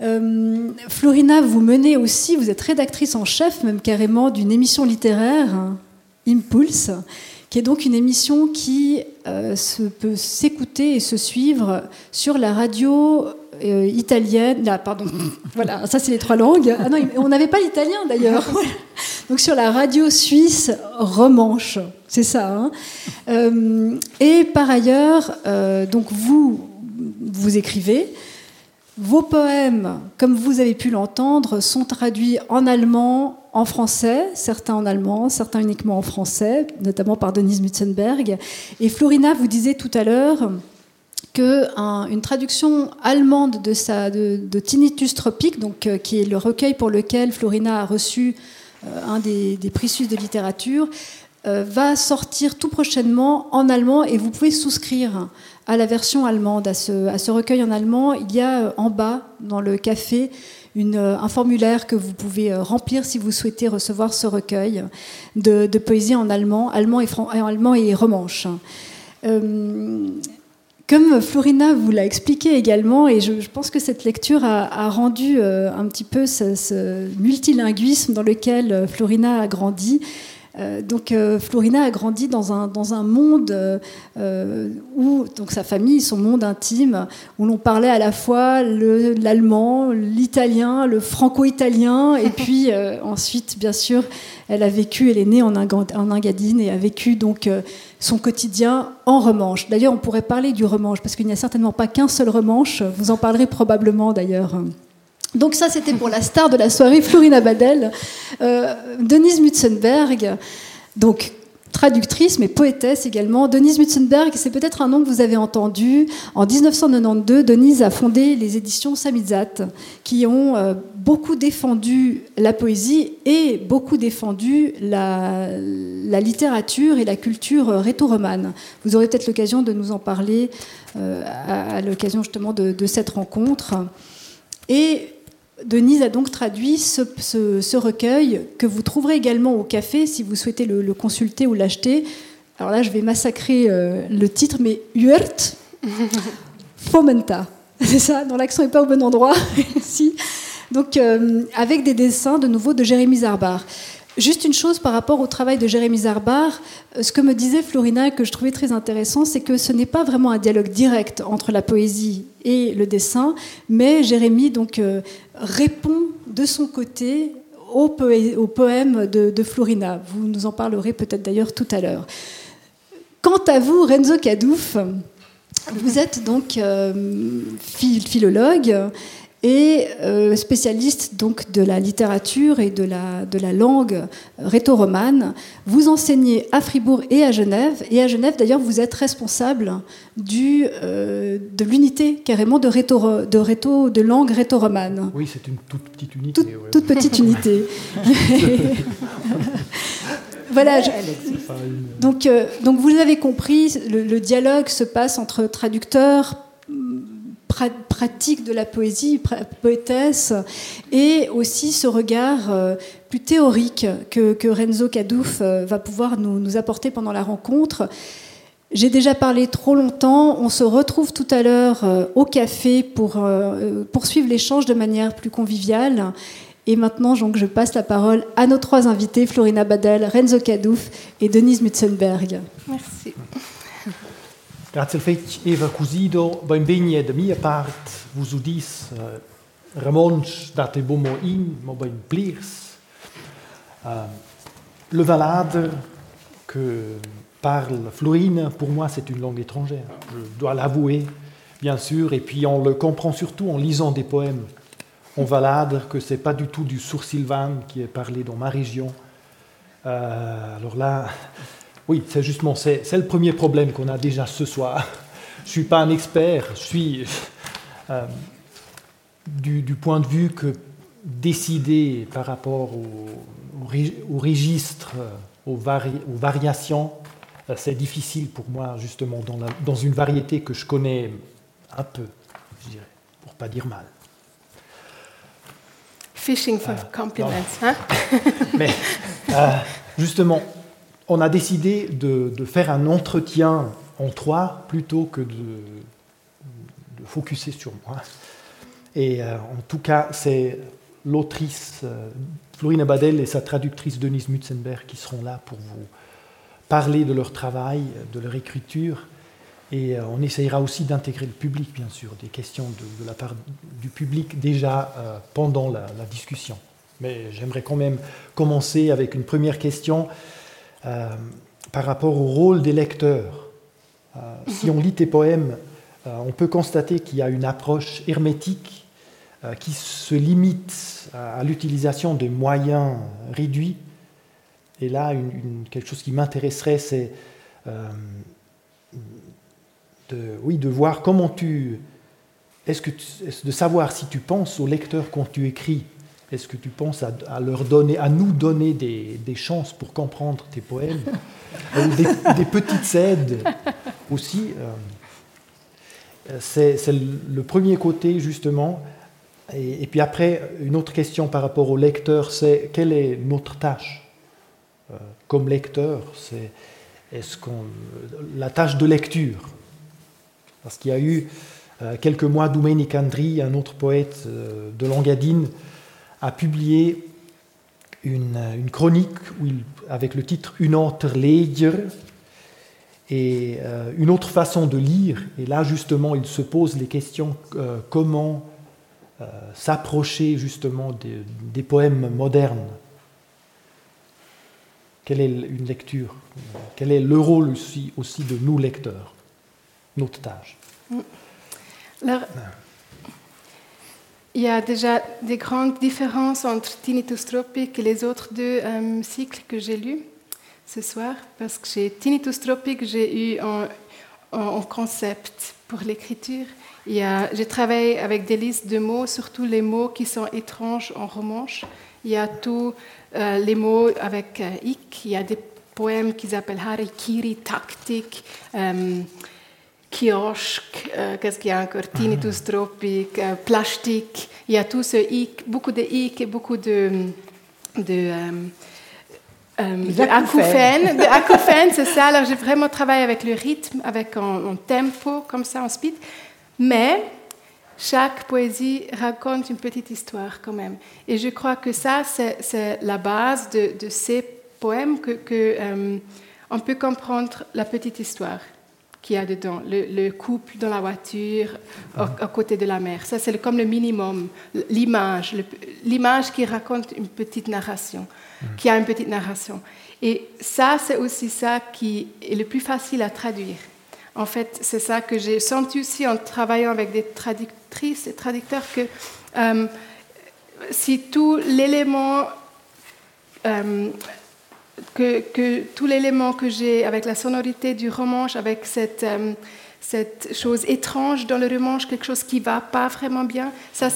euh, Florina vous menez aussi vous êtes rédactrice en chef même carrément d'une émission littéraire Impulse qui est donc une émission qui se peut s'écouter et se suivre sur la radio italienne. Là, pardon, voilà, ça c'est les trois langues. Ah non, on n'avait pas l'italien d'ailleurs. Donc sur la radio suisse romanche, c'est ça. Hein. Euh, et par ailleurs, euh, donc vous, vous écrivez. Vos poèmes, comme vous avez pu l'entendre, sont traduits en allemand, en français, certains en allemand, certains uniquement en français, notamment par Denise Mutzenberg. Et Florina vous disait tout à l'heure qu'une traduction allemande de, sa, de, Tinnitus tropique, donc, euh, qui est le recueil pour lequel Florina a reçu un des, prix suisses de littérature, euh, va sortir tout prochainement en allemand et vous pouvez souscrire à la version allemande, à ce, recueil en allemand. Il y a euh, en bas, dans le café, un formulaire que vous pouvez remplir si vous souhaitez recevoir ce recueil de, poésie en allemand, allemand et, allemand et romanche. Comme Florina vous l'a expliqué également, et je, pense que cette lecture a, rendu euh, un petit peu ce, multilinguisme dans lequel euh, Florina a grandi, euh, donc Florina a grandi dans un, dans un monde où donc sa famille, son monde intime, où l'on parlait à la fois l'allemand, l'italien, le franco-italien, et puis ensuite, bien sûr, elle a vécu, elle est née en, en Engadine et a vécu donc son quotidien en remanche. D'ailleurs, on pourrait parler du remanche, parce qu'il n'y a certainement pas qu'un seul remanche. Vous en parlerez probablement d'ailleurs. Donc ça, c'était pour la star de la soirée, Florina Badel. Euh, Denise Mutzenberg, donc traductrice mais poétesse également. Denise Mutzenberg, c'est peut-être un nom que vous avez entendu. En 1992, Denise a fondé les éditions Samizat, qui ont euh, beaucoup défendu la poésie et beaucoup défendu la, littérature et la culture réto-romane. Vous aurez peut-être l'occasion de nous en parler euh, à, l'occasion justement de, de, cette rencontre. Et Denise a donc traduit ce, recueil que vous trouverez également au café si vous souhaitez le, consulter ou l'acheter. Alors là, je vais massacrer euh, le titre, mais Huert Fomenta. C'est ça, dont l'accent n'est pas au bon endroit. si. Donc, euh, avec des dessins de nouveau de Jérémy Zarbar. Juste une chose par rapport au travail de Jérémy Zarbar, euh, ce que me disait Florina que je trouvais très intéressant, c'est que ce n'est pas vraiment un dialogue direct entre la poésie et le dessin, mais Jérémy donc euh, répond de son côté au, poème de, Florina. Vous nous en parlerez peut-être d'ailleurs tout à l'heure. Quant à vous, Renzo Cadouf, vous êtes donc euh, philologue et euh, spécialiste donc de la littérature et de la, de la langue réto-romane. Vous enseignez à Fribourg et à Genève. Et à Genève, d'ailleurs, vous êtes responsable du, euh, de l'unité carrément de, réto, de, réto, de langue réto-romane. Oui, c'est une toute petite unité. Toute, petite unité. voilà. donc, euh, donc vous avez compris, le, dialogue se passe entre traducteurs, pratique de la poésie, poétesse, et aussi ce regard euh, plus théorique que, Renzo Cadouf euh, va pouvoir nous, apporter pendant la rencontre. J'ai déjà parlé trop longtemps, on se retrouve tout à l'heure euh, au café pour poursuivre l'échange de manière plus conviviale. Et maintenant, donc, je passe la parole à nos trois invités, Florina Badel, Renzo Cadouf et Denise Mutzenberg. Merci. Grazie al Eva Cusido, de mia date bomo in. Uh, le valade que parle Florine, pour moi, c'est une langue étrangère. Je dois l'avouer, bien sûr, et puis on le comprend surtout en lisant des poèmes en valade, que c'est pas du tout du sourd-sylvane qui est parlé dans ma région. Euh, alors là, oui, c'est justement, c'est, le premier problème qu'on a déjà ce soir. Je ne suis pas un expert, je suis euh, du, point de vue que décider par rapport au, au, registre, aux, variations, c'est difficile pour moi, justement, dans, dans, une variété que je connais un peu, je dirais, pour pas dire mal. Fishing for compliments, hein? Mais justement, on a décidé de, faire un entretien en trois plutôt que de, de focuser sur moi. Et euh, en tout cas, c'est l'autrice euh, Florina Badel et sa traductrice Denise Mutzenberg qui seront là pour vous parler de leur travail, de leur écriture. Et euh, on essayera aussi d'intégrer le public, bien sûr, des questions de, la part du public déjà pendant la, la, discussion. Mais j'aimerais quand même commencer avec une première question par rapport au rôle des lecteurs. si on lit tes poèmes, on peut constater qu'il y a une approche hermétique euh, qui se limite à, l'utilisation de moyens réduits. Et là, quelque chose qui m'intéresserait, c'est euh, de, oui, de voir comment tu... Est-ce que de savoir si tu penses aux lecteurs quand tu écris Est-ce que tu penses à, leur donner, à nous donner des, des chances pour comprendre tes poèmes Ou des, petites aides aussi euh, C'est le premier côté, justement. Et, puis après, une autre question par rapport au lecteur, c'est quelle est notre tâche euh, comme lecteur C'est est-ce qu'on la tâche de lecture? Parce qu'il y a eu euh, quelques mois, Domenic Andri, un autre poète de Langadine, a publié une, une chronique où il, avec le titre Une autre ledger et une autre façon de lire. Et là, justement, il se pose les questions comment euh, s'approcher justement des, poèmes modernes. Quelle est une lecture Quel est le rôle aussi, aussi de nous lecteurs Notre tâche? Alors, il y a déjà des grandes différences entre Tinnitus Tropic et les autres deux euh, cycles que j'ai lus ce soir, parce que chez Tinnitus Tropic, j'ai eu un concept pour l'écriture j'ai travaillé avec des listes de mots, surtout les mots qui sont étranges en romanche. Il y a tous euh, les mots avec euh. Il y a des poèmes qu'ils appellent harikiri, tactique, euh, kiosque, euh, qu'est-ce qu'il y a encore, tinnitus tropique, plastique. Il y a tout ce ik, beaucoup de ik et beaucoup de, de euh, acouphènes, c'est ça. Alors j'ai vraiment travaillé avec le rythme, avec un, tempo comme ça, en speed. Mais chaque poésie raconte une petite histoire quand même. Et je crois que ça, c'est la base de, ces poèmes, que, euh, on peut comprendre la petite histoire qu'il y a dedans, le, couple dans la voiture, à côté de la mer. Ça, c'est comme le minimum, l'image, l'image qui raconte une petite narration, qui a une petite narration. Et ça, c'est aussi ça qui est le plus facile à traduire. En fait, c'est ça que j'ai senti aussi en travaillant avec des traductrices et traducteurs que euh, si tout l'élément euh, que, tout l'élément que j'ai avec la sonorité du romanche, avec cette, euh, cette chose étrange dans le romanche, quelque chose qui va pas vraiment bien, ça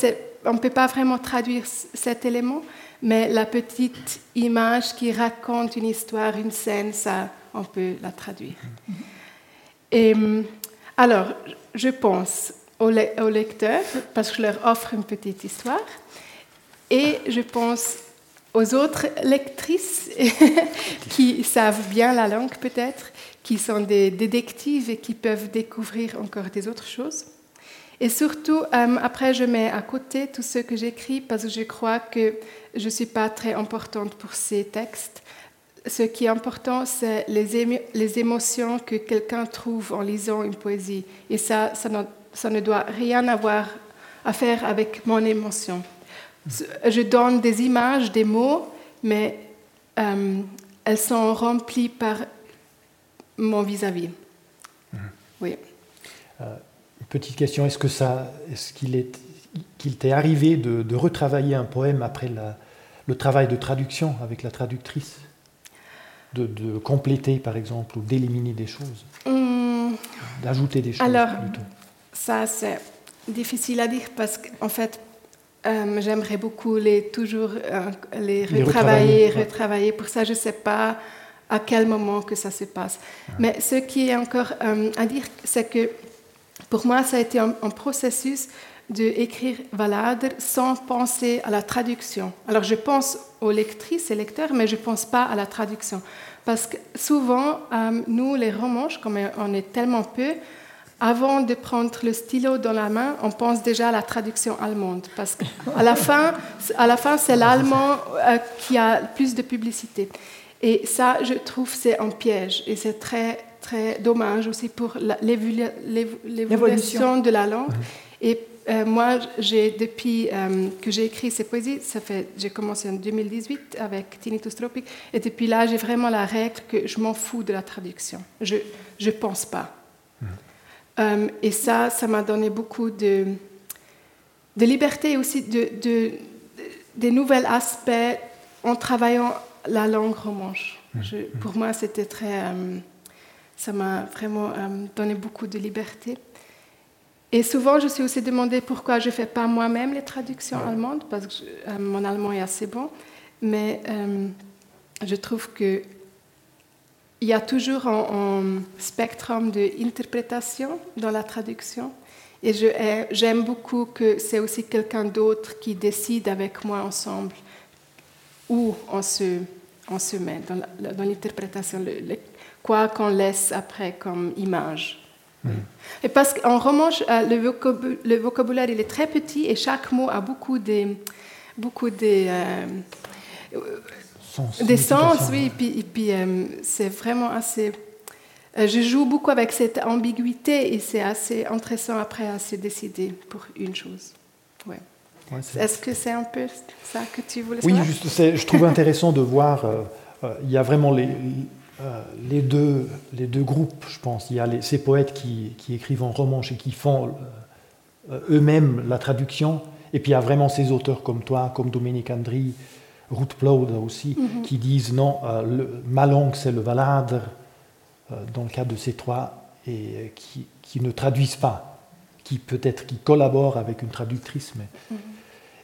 on ne peut pas vraiment traduire cet élément, mais la petite image qui raconte une histoire, une scène, ça, on peut la traduire. Et alors, je pense aux, lecteurs, parce que je leur offre une petite histoire, et je pense aux autres lectrices qui savent bien la langue peut-être, qui sont des détectives et qui peuvent découvrir encore des autres choses. Et surtout, hum, après, je mets à côté tout ce que j'écris parce que je crois que je ne suis pas très importante pour ces textes ce qui est important, c'est les, les, émotions que quelqu'un trouve en lisant une poésie. Et ça, ça ne, doit rien avoir à faire avec mon émotion. Je donne des images, des mots, mais euh, elles sont remplies par mon vis-à-vis. Mhm. Oui. Euh, petite question, est-ce que ça, est-ce qu'il est, qu'il t'est arrivé de, retravailler un poème après le travail de traduction avec la traductrice? De, compléter, par exemple, ou d'éliminer des choses? Hmm. D'ajouter des choses Alors, ça, c'est difficile à dire parce qu'en fait, euh, j'aimerais beaucoup les toujours euh, les retravailler, retravailler, Pour ça, je ne sais pas à quel moment que ça se passe. Mais ce qui est encore à dire, c'est que pour moi, ça a été un, processus d'écrire Valader sans penser à la traduction. Alors, je pense aux lectrices et lecteurs, mais je ne pense pas à la traduction. Parce que souvent, nous, les romanches, comme on est tellement peu, avant de prendre le stylo dans la main, on pense déjà à la traduction allemande, parce qu'à la fin, à la fin, c'est l'allemand euh, qui a plus de publicité. Et ça, je trouve, c'est un piège, et c'est très très dommage aussi pour l'évolution de la langue. Et euh, moi, j'ai depuis euh, que j'ai écrit ces poésies, ça fait, j'ai commencé en 2018 avec Tinnitus Tropic, et depuis là, j'ai vraiment la règle que je m'en fous de la traduction. Je ne pense pas. Euh, et ça, ça m'a donné beaucoup de, de liberté aussi, de, de, des nouveaux aspects en travaillant la langue romanche. Mmh. pour moi, c'était très. Euh, ça m'a vraiment euh, donné beaucoup de liberté. Et souvent, je me suis aussi demandé pourquoi je ne fais pas moi-même les traductions allemandes, parce que mon allemand est assez bon. Mais je trouve que il y a toujours un, spectre d'interprétation dans la traduction. Et j'aime beaucoup que c'est aussi quelqu'un d'autre qui décide avec moi ensemble où on se, on se met dans l'interprétation, quoi qu'on laisse après comme image. Mm. Et parce qu'en roman, euh, le, le, vocabulaire il est très petit et chaque mot a beaucoup de, beaucoup de, euh, des sens, oui. Et puis, puis euh, c'est vraiment assez. Euh, je joue beaucoup avec cette ambiguïté et c'est assez intéressant après à se décider pour une chose. Ouais. Est-ce que c'est un peu ça que tu voulais oui, savoir? Oui, juste, je trouve intéressant de voir. Euh, il y a vraiment les, les, deux, les deux groupes, je pense. Il y a les, ces poètes qui, qui, écrivent en romanche et qui font eux-mêmes la traduction. Et puis il y a vraiment ces auteurs comme toi, comme Dominique Andri, Ruth Plaude aussi, mhm. qui disent non, euh, le, ma langue c'est le valader, euh, dans le cas de ces trois, et euh, qui, qui, ne traduisent pas, qui peut-être qui collaborent avec une traductrice. Mais, mhm.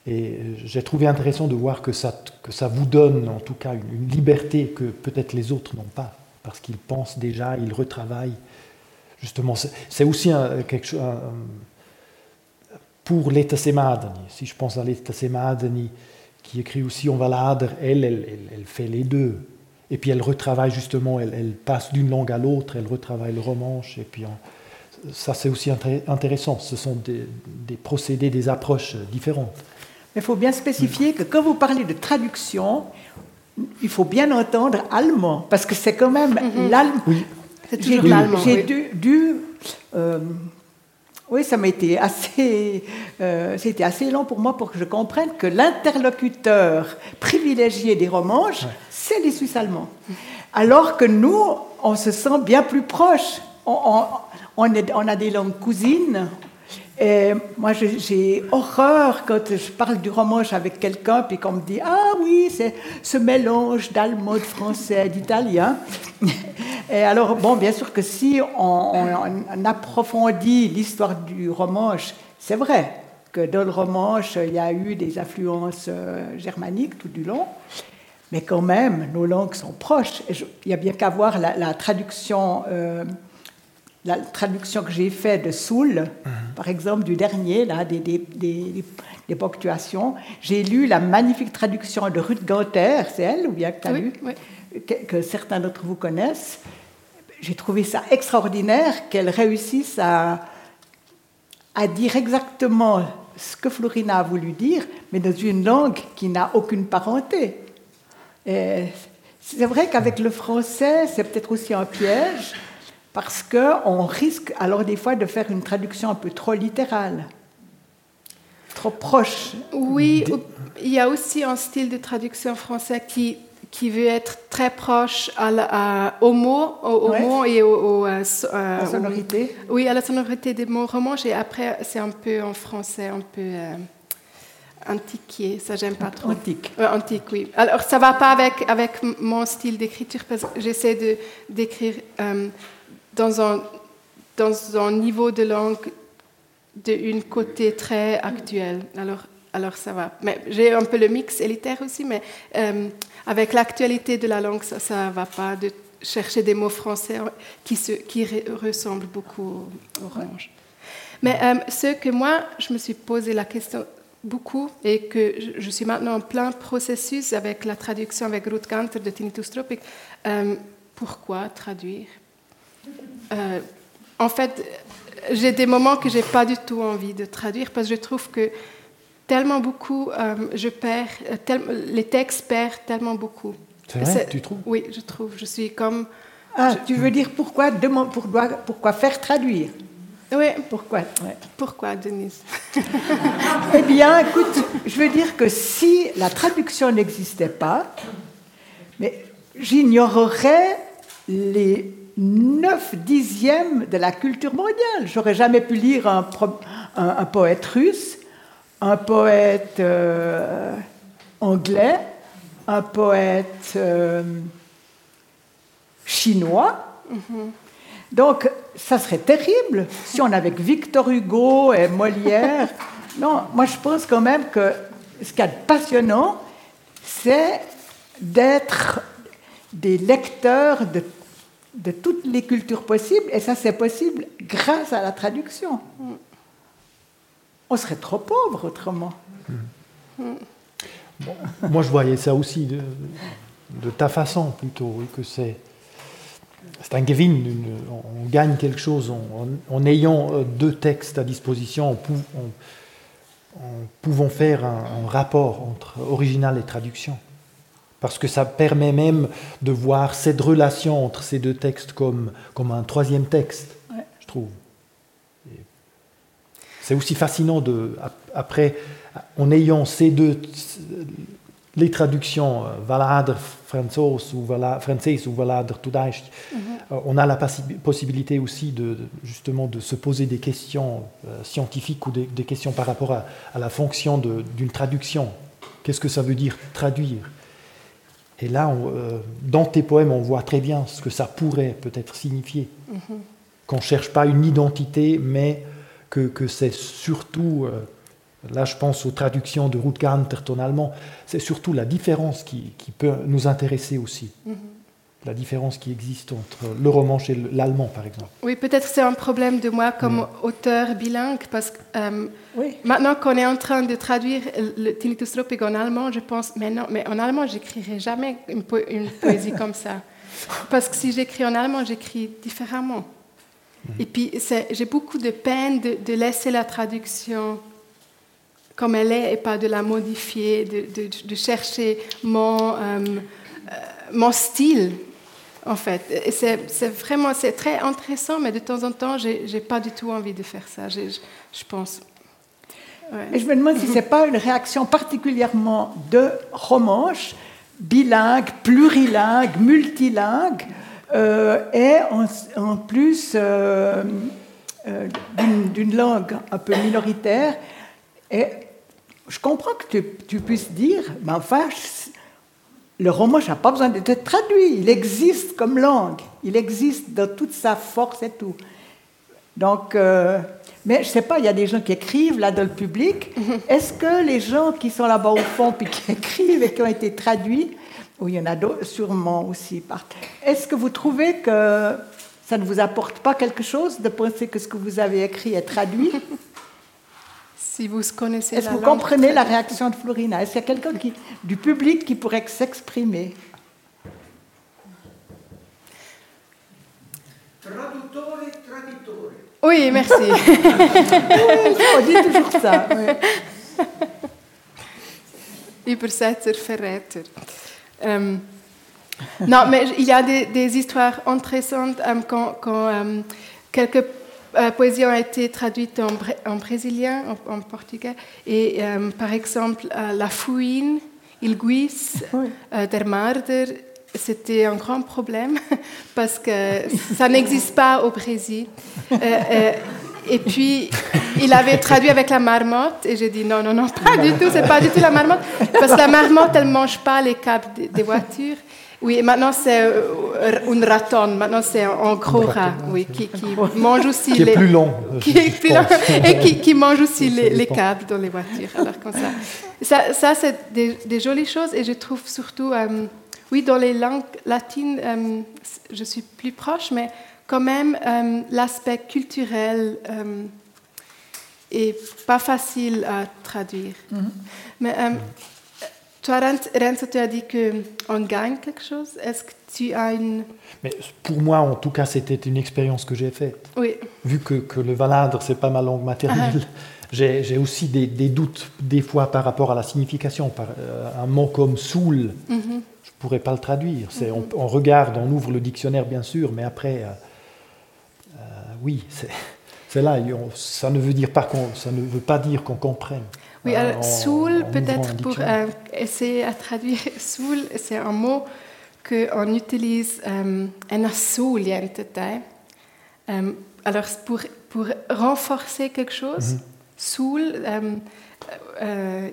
Et j'ai trouvé intéressant de voir que ça, que ça vous donne en tout cas une, liberté que peut-être les autres n'ont pas, parce qu'ils pensent déjà, ils retravaillent. Justement, c'est aussi un, quelque chose. pour l'État si je pense à l'État Semadani, qui écrit aussi en Valader, elle, elle, elle, fait les deux. Et puis elle retravaille justement, elle, elle passe d'une langue à l'autre, elle retravaille le romanche. Et puis ça, c'est aussi intéressant. Ce sont des, des, procédés, des approches différentes. Mais il faut bien spécifier que quand vous parlez de traduction, il faut bien entendre allemand, parce que c'est quand même mm-hmm. l'allemand. Oui. J'ai dû, dû euh, oui, ça m'a été assez, euh, c'était assez long pour moi pour que je comprenne que l'interlocuteur privilégié des romanches, c'est les Suisses allemands. Alors que nous, on se sent bien plus proches. On, on, on a des langues cousines, et moi, j'ai horreur quand je parle du romanche avec quelqu'un, puis qu'on me dit Ah oui, c'est ce mélange d'allemand, de français, d'italien. Et alors, bon, bien sûr que si on, approfondit l'histoire du romanche, c'est vrai que dans le romanche, il y a eu des influences euh, germaniques tout du long. Mais quand même, nos langues sont proches. il y a bien qu'à voir la, traduction. Euh, la traduction que j'ai faite de Soul, mhm. par exemple, du dernier, là, des, des, des, ponctuations, j'ai lu la magnifique traduction de Ruth Gauther, c'est elle ou bien que tu as lu, Que, certains d'entre vous connaissent. J'ai trouvé ça extraordinaire qu'elle réussisse à, à dire exactement ce que Florina a voulu dire, mais dans une langue qui n'a aucune parenté. C'est vrai qu'avec le français, c'est peut-être aussi un piège parce qu'on risque alors des fois de faire une traduction un peu trop littérale, trop proche. Oui, il y a aussi un style de traduction français qui, qui veut être très proche à au mot, au, et au, euh, à la sonorité. oui, à la sonorité des mots romanches, et après c'est un peu en français, un peu... Euh, antiqué, ça j'aime pas trop. Antique. antique, oui. Alors ça va pas avec, avec mon style d'écriture parce que j'essaie de d'écrire euh, dans un, dans un niveau de langue d'un côté très actuel. Alors, alors ça va. Mais j'ai un peu le mix élitaire aussi, mais euh, avec l'actualité de la langue, ça ne va pas de chercher des mots français qui, se, qui ressemblent beaucoup au orange. Mais euh, ce que moi, je me suis posé la question beaucoup et que je, suis maintenant en plein processus avec la traduction avec Ruth Ganter de Tinnitus Tropic. Euh, pourquoi traduire? En fait, j'ai des moments que j'ai pas du tout envie de traduire parce que je trouve que tellement beaucoup, euh, je perds, euh, les textes perdent tellement beaucoup. C'est vrai, tu trouves? Oui, je trouve. Je suis comme. Ah, tu veux dire pourquoi, pourquoi, pourquoi faire traduire? Oui. Pourquoi? Pourquoi, Denise? Eh bien, écoute, je veux dire que si la traduction n'existait pas, mais j'ignorerais les 9 dixièmes de la culture mondiale. J'aurais jamais pu lire un, un, poète russe, un poète euh, anglais, un poète euh, chinois. Mm-hmm. Donc, ça serait terrible si on avait Victor Hugo et Molière. non, moi je pense quand même que ce qui est passionnant, c'est d'être des lecteurs de de toutes les cultures possibles, et ça c'est possible grâce à la traduction. On serait trop pauvre autrement. moi je voyais ça aussi de, ta façon plutôt, que c'est un gavin, on gagne quelque chose en, ayant euh, deux textes à disposition, en, pouvant faire un rapport entre original et traduction parce que ça permet même de voir cette relation entre ces deux textes comme, comme un troisième texte, je trouve. C'est aussi fascinant de, après, en ayant ces deux, les traductions, euh, Valader français ou français ou Valader mhm. euh, on a la possibilité aussi de, justement de se poser des questions euh, scientifiques ou des, questions par rapport à, à la fonction d'une traduction. Qu'est-ce que ça veut dire traduire? Et là, euh, dans tes poèmes, on voit très bien ce que ça pourrait peut-être signifier. Mhm. Qu'on ne cherche pas une identité, mais que, que c'est surtout, euh, là je pense aux traductions de Ruth Ganter en allemand, c'est surtout la différence qui, qui, peut nous intéresser aussi. Mhm la différence qui existe entre le roman et l'allemand, par exemple. Oui, peut-être c'est un problème de moi comme auteur bilingue, parce que euh, maintenant qu'on est en train de traduire le Tinnitus Tropic en allemand, je pense, mais non, mais en allemand, j'écrirai jamais une, poésie comme ça. Parce que si j'écris en allemand, j'écris différemment. Mhm. Et puis, j'ai beaucoup de peine de, laisser la traduction comme elle est et pas de la modifier, de, de, chercher mon, euh, euh, mon style en fait. c'est vraiment c'est très intéressant, mais de temps en temps, j'ai n'ai pas du tout envie de faire ça, je, pense. Et je me demande si ce n'est pas une réaction particulièrement de romanche, bilingue, plurilingue, multilingue, euh, et en, plus euh, euh, d'une langue un peu minoritaire. Et je comprends que tu, tu puisses dire, mais enfin, le roman n'a pas besoin d'être traduit, il existe comme langue, il existe dans toute sa force et tout. Donc, euh, mais je ne sais pas, il y a des gens qui écrivent là dans le public. Est-ce que les gens qui sont là-bas au fond puis qui écrivent et qui ont été traduits, oui, il y en a d'autres sûrement aussi, est-ce que vous trouvez que ça ne vous apporte pas quelque chose de penser que ce que vous avez écrit est traduit? Si vous connaissez Est-ce que vous comprenez la réaction de Florina? Est-ce qu'il y a quelqu'un du public qui pourrait s'exprimer? Traduttore, traditore. Oui, merci. on dit toujours ça. Oui. Übersetzer, Verräter. Euh, non, mais il y a des, des histoires intéressantes um, quand, quand um, quelques la poésie a été traduite en, brésilien, en, portugais. Et euh, par exemple, euh, La Fouine, Il Guis, euh, Der Marder, c'était un grand problème parce que ça n'existe pas au Brésil. et puis, il avait traduit avec la marmotte et j'ai dit non, non, non, pas du tout, c'est pas du tout la marmotte parce que la marmotte, elle mange pas les câbles des voitures. Oui, maintenant c'est un raton, maintenant c'est un gros rat, oui, qui, qui mange aussi qui les... est plus long. qui je- est je plus long, pense. et qui, qui mange aussi Ça les, les dépend. câbles dans les voitures. Alors comme ça, ça, ça, c'est des, des jolies choses et je trouve surtout, euh, oui, dans les langues latines, euh, je suis plus proche, mais quand même euh, l'aspect culturel euh, est pas facile à traduire. Mais euh, toi, Ren- Renzo, tu as dit qu'on gagne quelque chose. Est-ce que tu as une... Mais pour moi, en tout cas, c'était une expérience que j'ai faite. Oui, Vu que, que le valadre, c'est pas ma langue maternelle, j'ai j'ai aussi des, des doutes des fois par rapport à la signification. Par, euh, un mot comme soul, je pourrais pas le traduire. C'est on, on regarde, on ouvre le dictionnaire bien sûr, mais après, euh, euh, oui, c'est là. et on- ça ne veut dire pas qu'on, ça ne veut pas dire qu'on comprenne. Oui, alors, soul, peut-être pour euh, essayer à traduire, soul, c'est un mot qu'on utilise euh. Euh, alors, pour, pour renforcer quelque chose, soul, ähm, äh,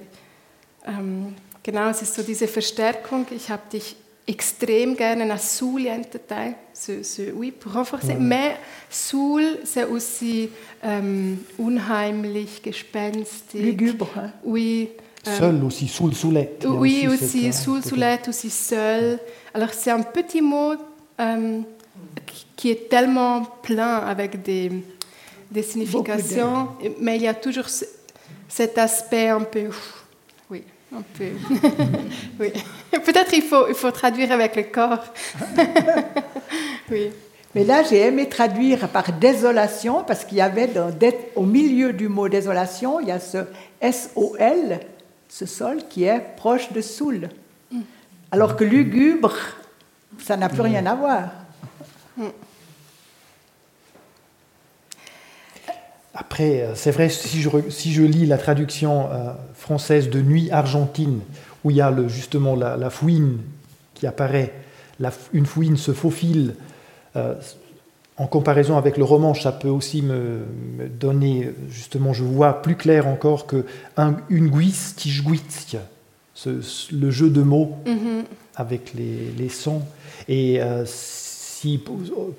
ähm, genau, es ist so diese Verstärkung, ich habe dich extrem gerne en assoolientité, ce, ce, oui, pour renforcer, mais soul, c'est aussi euh, unheimlich, gespenstig. Lugubre. hein? Oui. euh, Seul aussi, soul, soulette. oui, cette, aussi, euh, soul, soulette, aussi seul. Alors, c'est un petit mot euh, qui- est tellement plein avec des, des significations, mais il y a toujours ce- cet aspect un peu. Ouf, Oui, un peu. oui. Peut-être il faut, il faut traduire avec le corps. oui. Mais là, j'ai aimé traduire par désolation parce qu'il y avait dans, au milieu du mot désolation, il y a ce S-O-L, ce sol qui est proche de soul. Alors que lugubre, ça n'a plus rien à voir. Après, euh, c'est vrai, si je, si je lis la traduction euh, française de Nuit argentine, où il y a le, justement la, la fouine qui apparaît, la une fouine se faufile, euh, en comparaison avec le roman, ça peut aussi me, me donner, justement, je vois plus clair encore que un, une guisse, ce- le jeu de mots avec les, les sons. Et euh,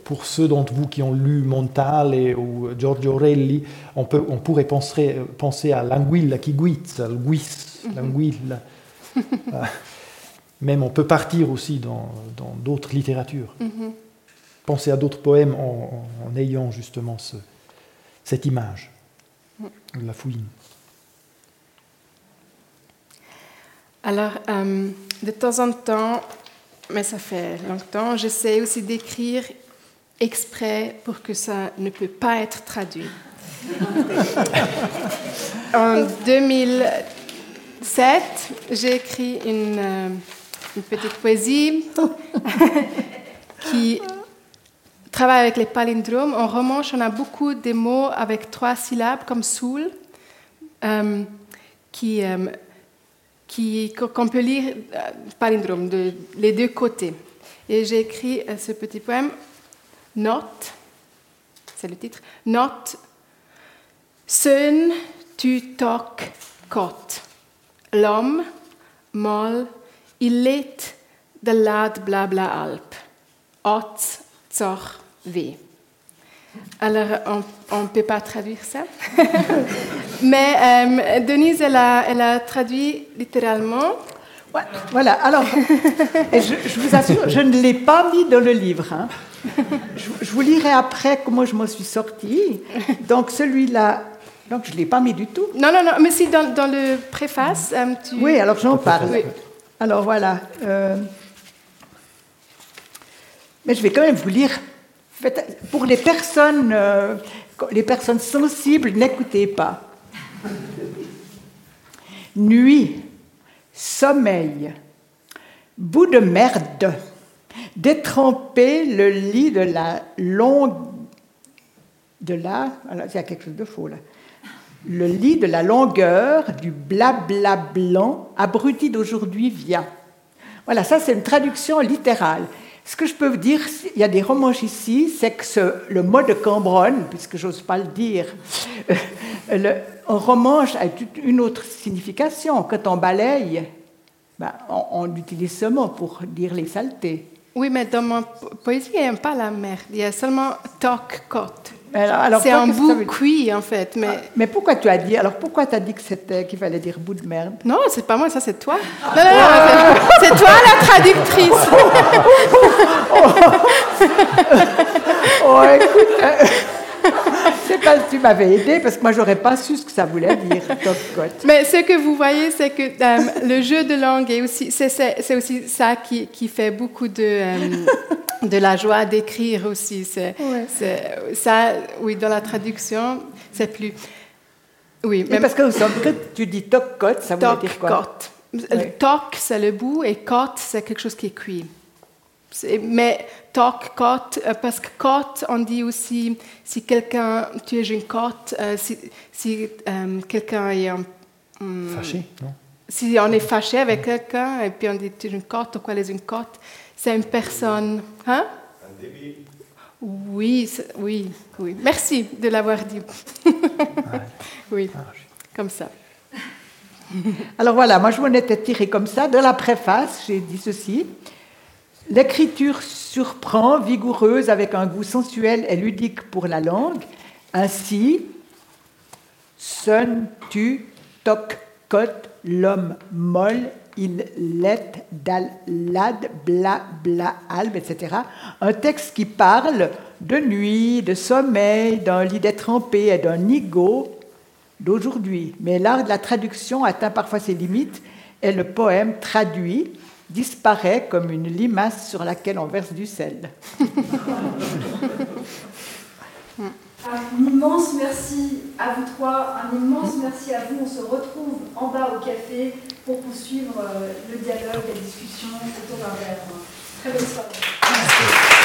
pour, ceux d'entre vous qui ont lu Montale ou Giorgio Orelli, on, pourrait penser, à l'anguilla qui guite, le guis, l'anguilla. Euh, Même on peut partir aussi dans d'autres littératures. Penser à d'autres poèmes en, ayant justement ce- cette image de la fouine. Alors, euh, de temps en temps, mais ça fait longtemps, j'essaie aussi d'écrire exprès pour que ça ne peut pas être traduit. en 2007, j'ai écrit une, euh, une petite poésie qui travaille avec les palindromes. En romanche, on a beaucoup de mots avec trois syllabes, comme soul, euh, qui, euh, qui- qu'on peut lire euh, palindrome, de, les deux côtés. Et j'ai écrit euh, ce petit poème, Note, c'est le titre, Note, Sön, tu toc, kot. L'homme, moll, il lit de lad blabla alp. Ot, zoch, weh. Alors, on ne peut pas traduire ça. Mais euh, Denise, elle a, elle a traduit littéralement. Ouais, voilà, alors, et je, je vous assure, je ne l'ai pas mis dans le livre. hein. Je, je vous lirai après comment je m'en suis sortie. Donc celui-là, donc je ne l'ai pas mis du tout. Non, non, non, mais si dans, dans le préface, euh, tu... Oui, alors j'en parle. Oui. Alors voilà. euh, mais je vais quand même vous lire. Pour les personnes, euh, les personnes sensibles, n'écoutez pas. Nuit, sommeil, bout de merde, détremper le lit de la longue. De. Alors, il quelque chose de faux là. Le lit de la longueur du blabla blanc abruti d'aujourd'hui vient. Voilà, ça c'est une traduction littérale. Ce que je peux vous dire, il y a des romanches ici, c'est que le mot de Cambronne, puisque j'ose pas le dire, euh, le, romanche a une autre signification. Quand on balaye, ben, on, on utilise ce mot pour dire les saletés. Oui, mais dans ma poésie, il n'y a pas la merde. Il y a seulement toc, cote. Alors, C'est un bout veut- cuit, en fait. Mais Mais pourquoi tu as dit Alors pourquoi tu as dit que c'était qu'il fallait dire bout de merde? Non, c'est pas moi, ça, c'est toi. Non, non, non, c'est- c'est toi la traductrice. Oh, écoute, euh, c'est pas tu m'avais aidé parce que moi j'aurais pas su ce que ça voulait dire top cote. Mais ce que vous voyez, c'est que euh, le jeu de langue est aussi, c'est, aussi ça qui, qui fait beaucoup de, euh, de la joie d'écrire aussi. C'est, ça, oui, dans la traduction, c'est plus. Oui, Mais parce que tu dis cote, ça voulait toc, dire quoi? Cote. Le toc, c'est le bout, et cote, c'est quelque chose qui est cuit. Mais toc, cote, euh, parce que cote, on dit aussi si quelqu'un, tu es une cote, euh, si, si euh, quelqu'un est un, hum, Fâché, non? si on est fâché avec quelqu'un et puis on dit tu es une cote ou quoi est une cote, c'est une personne. Hein? Oui, c'est- oui, oui. Merci de l'avoir dit. oui, comme ça. Alors voilà, moi je m'en étais tiré comme ça. Dans la préface, j'ai dit ceci. L'écriture surprend, vigoureuse, avec un goût sensuel et ludique pour la langue. Ainsi, son, tu, toc, cote, l'homme molle, il let, dal, lad, bla, bla, albe, etc. Un texte qui parle de nuit, de sommeil, d'un lit détrempé et d'un nigo d'aujourd'hui. Mais l'art de la traduction atteint parfois ses limites et le poème traduit disparaît comme une limace sur laquelle on verse du sel. Un immense merci à vous trois, un immense merci à vous. On se retrouve en bas au café pour poursuivre euh, le dialogue, la discussion autour d'un verre. Très belle soirée.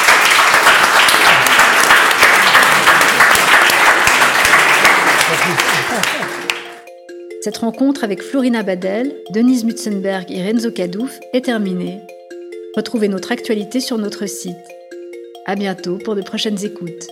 Cette rencontre avec Florina Badel, Denise Mutzenberg et Renzo Kadouf est terminée. Retrouvez notre actualité sur notre site. À bientôt pour de prochaines écoutes.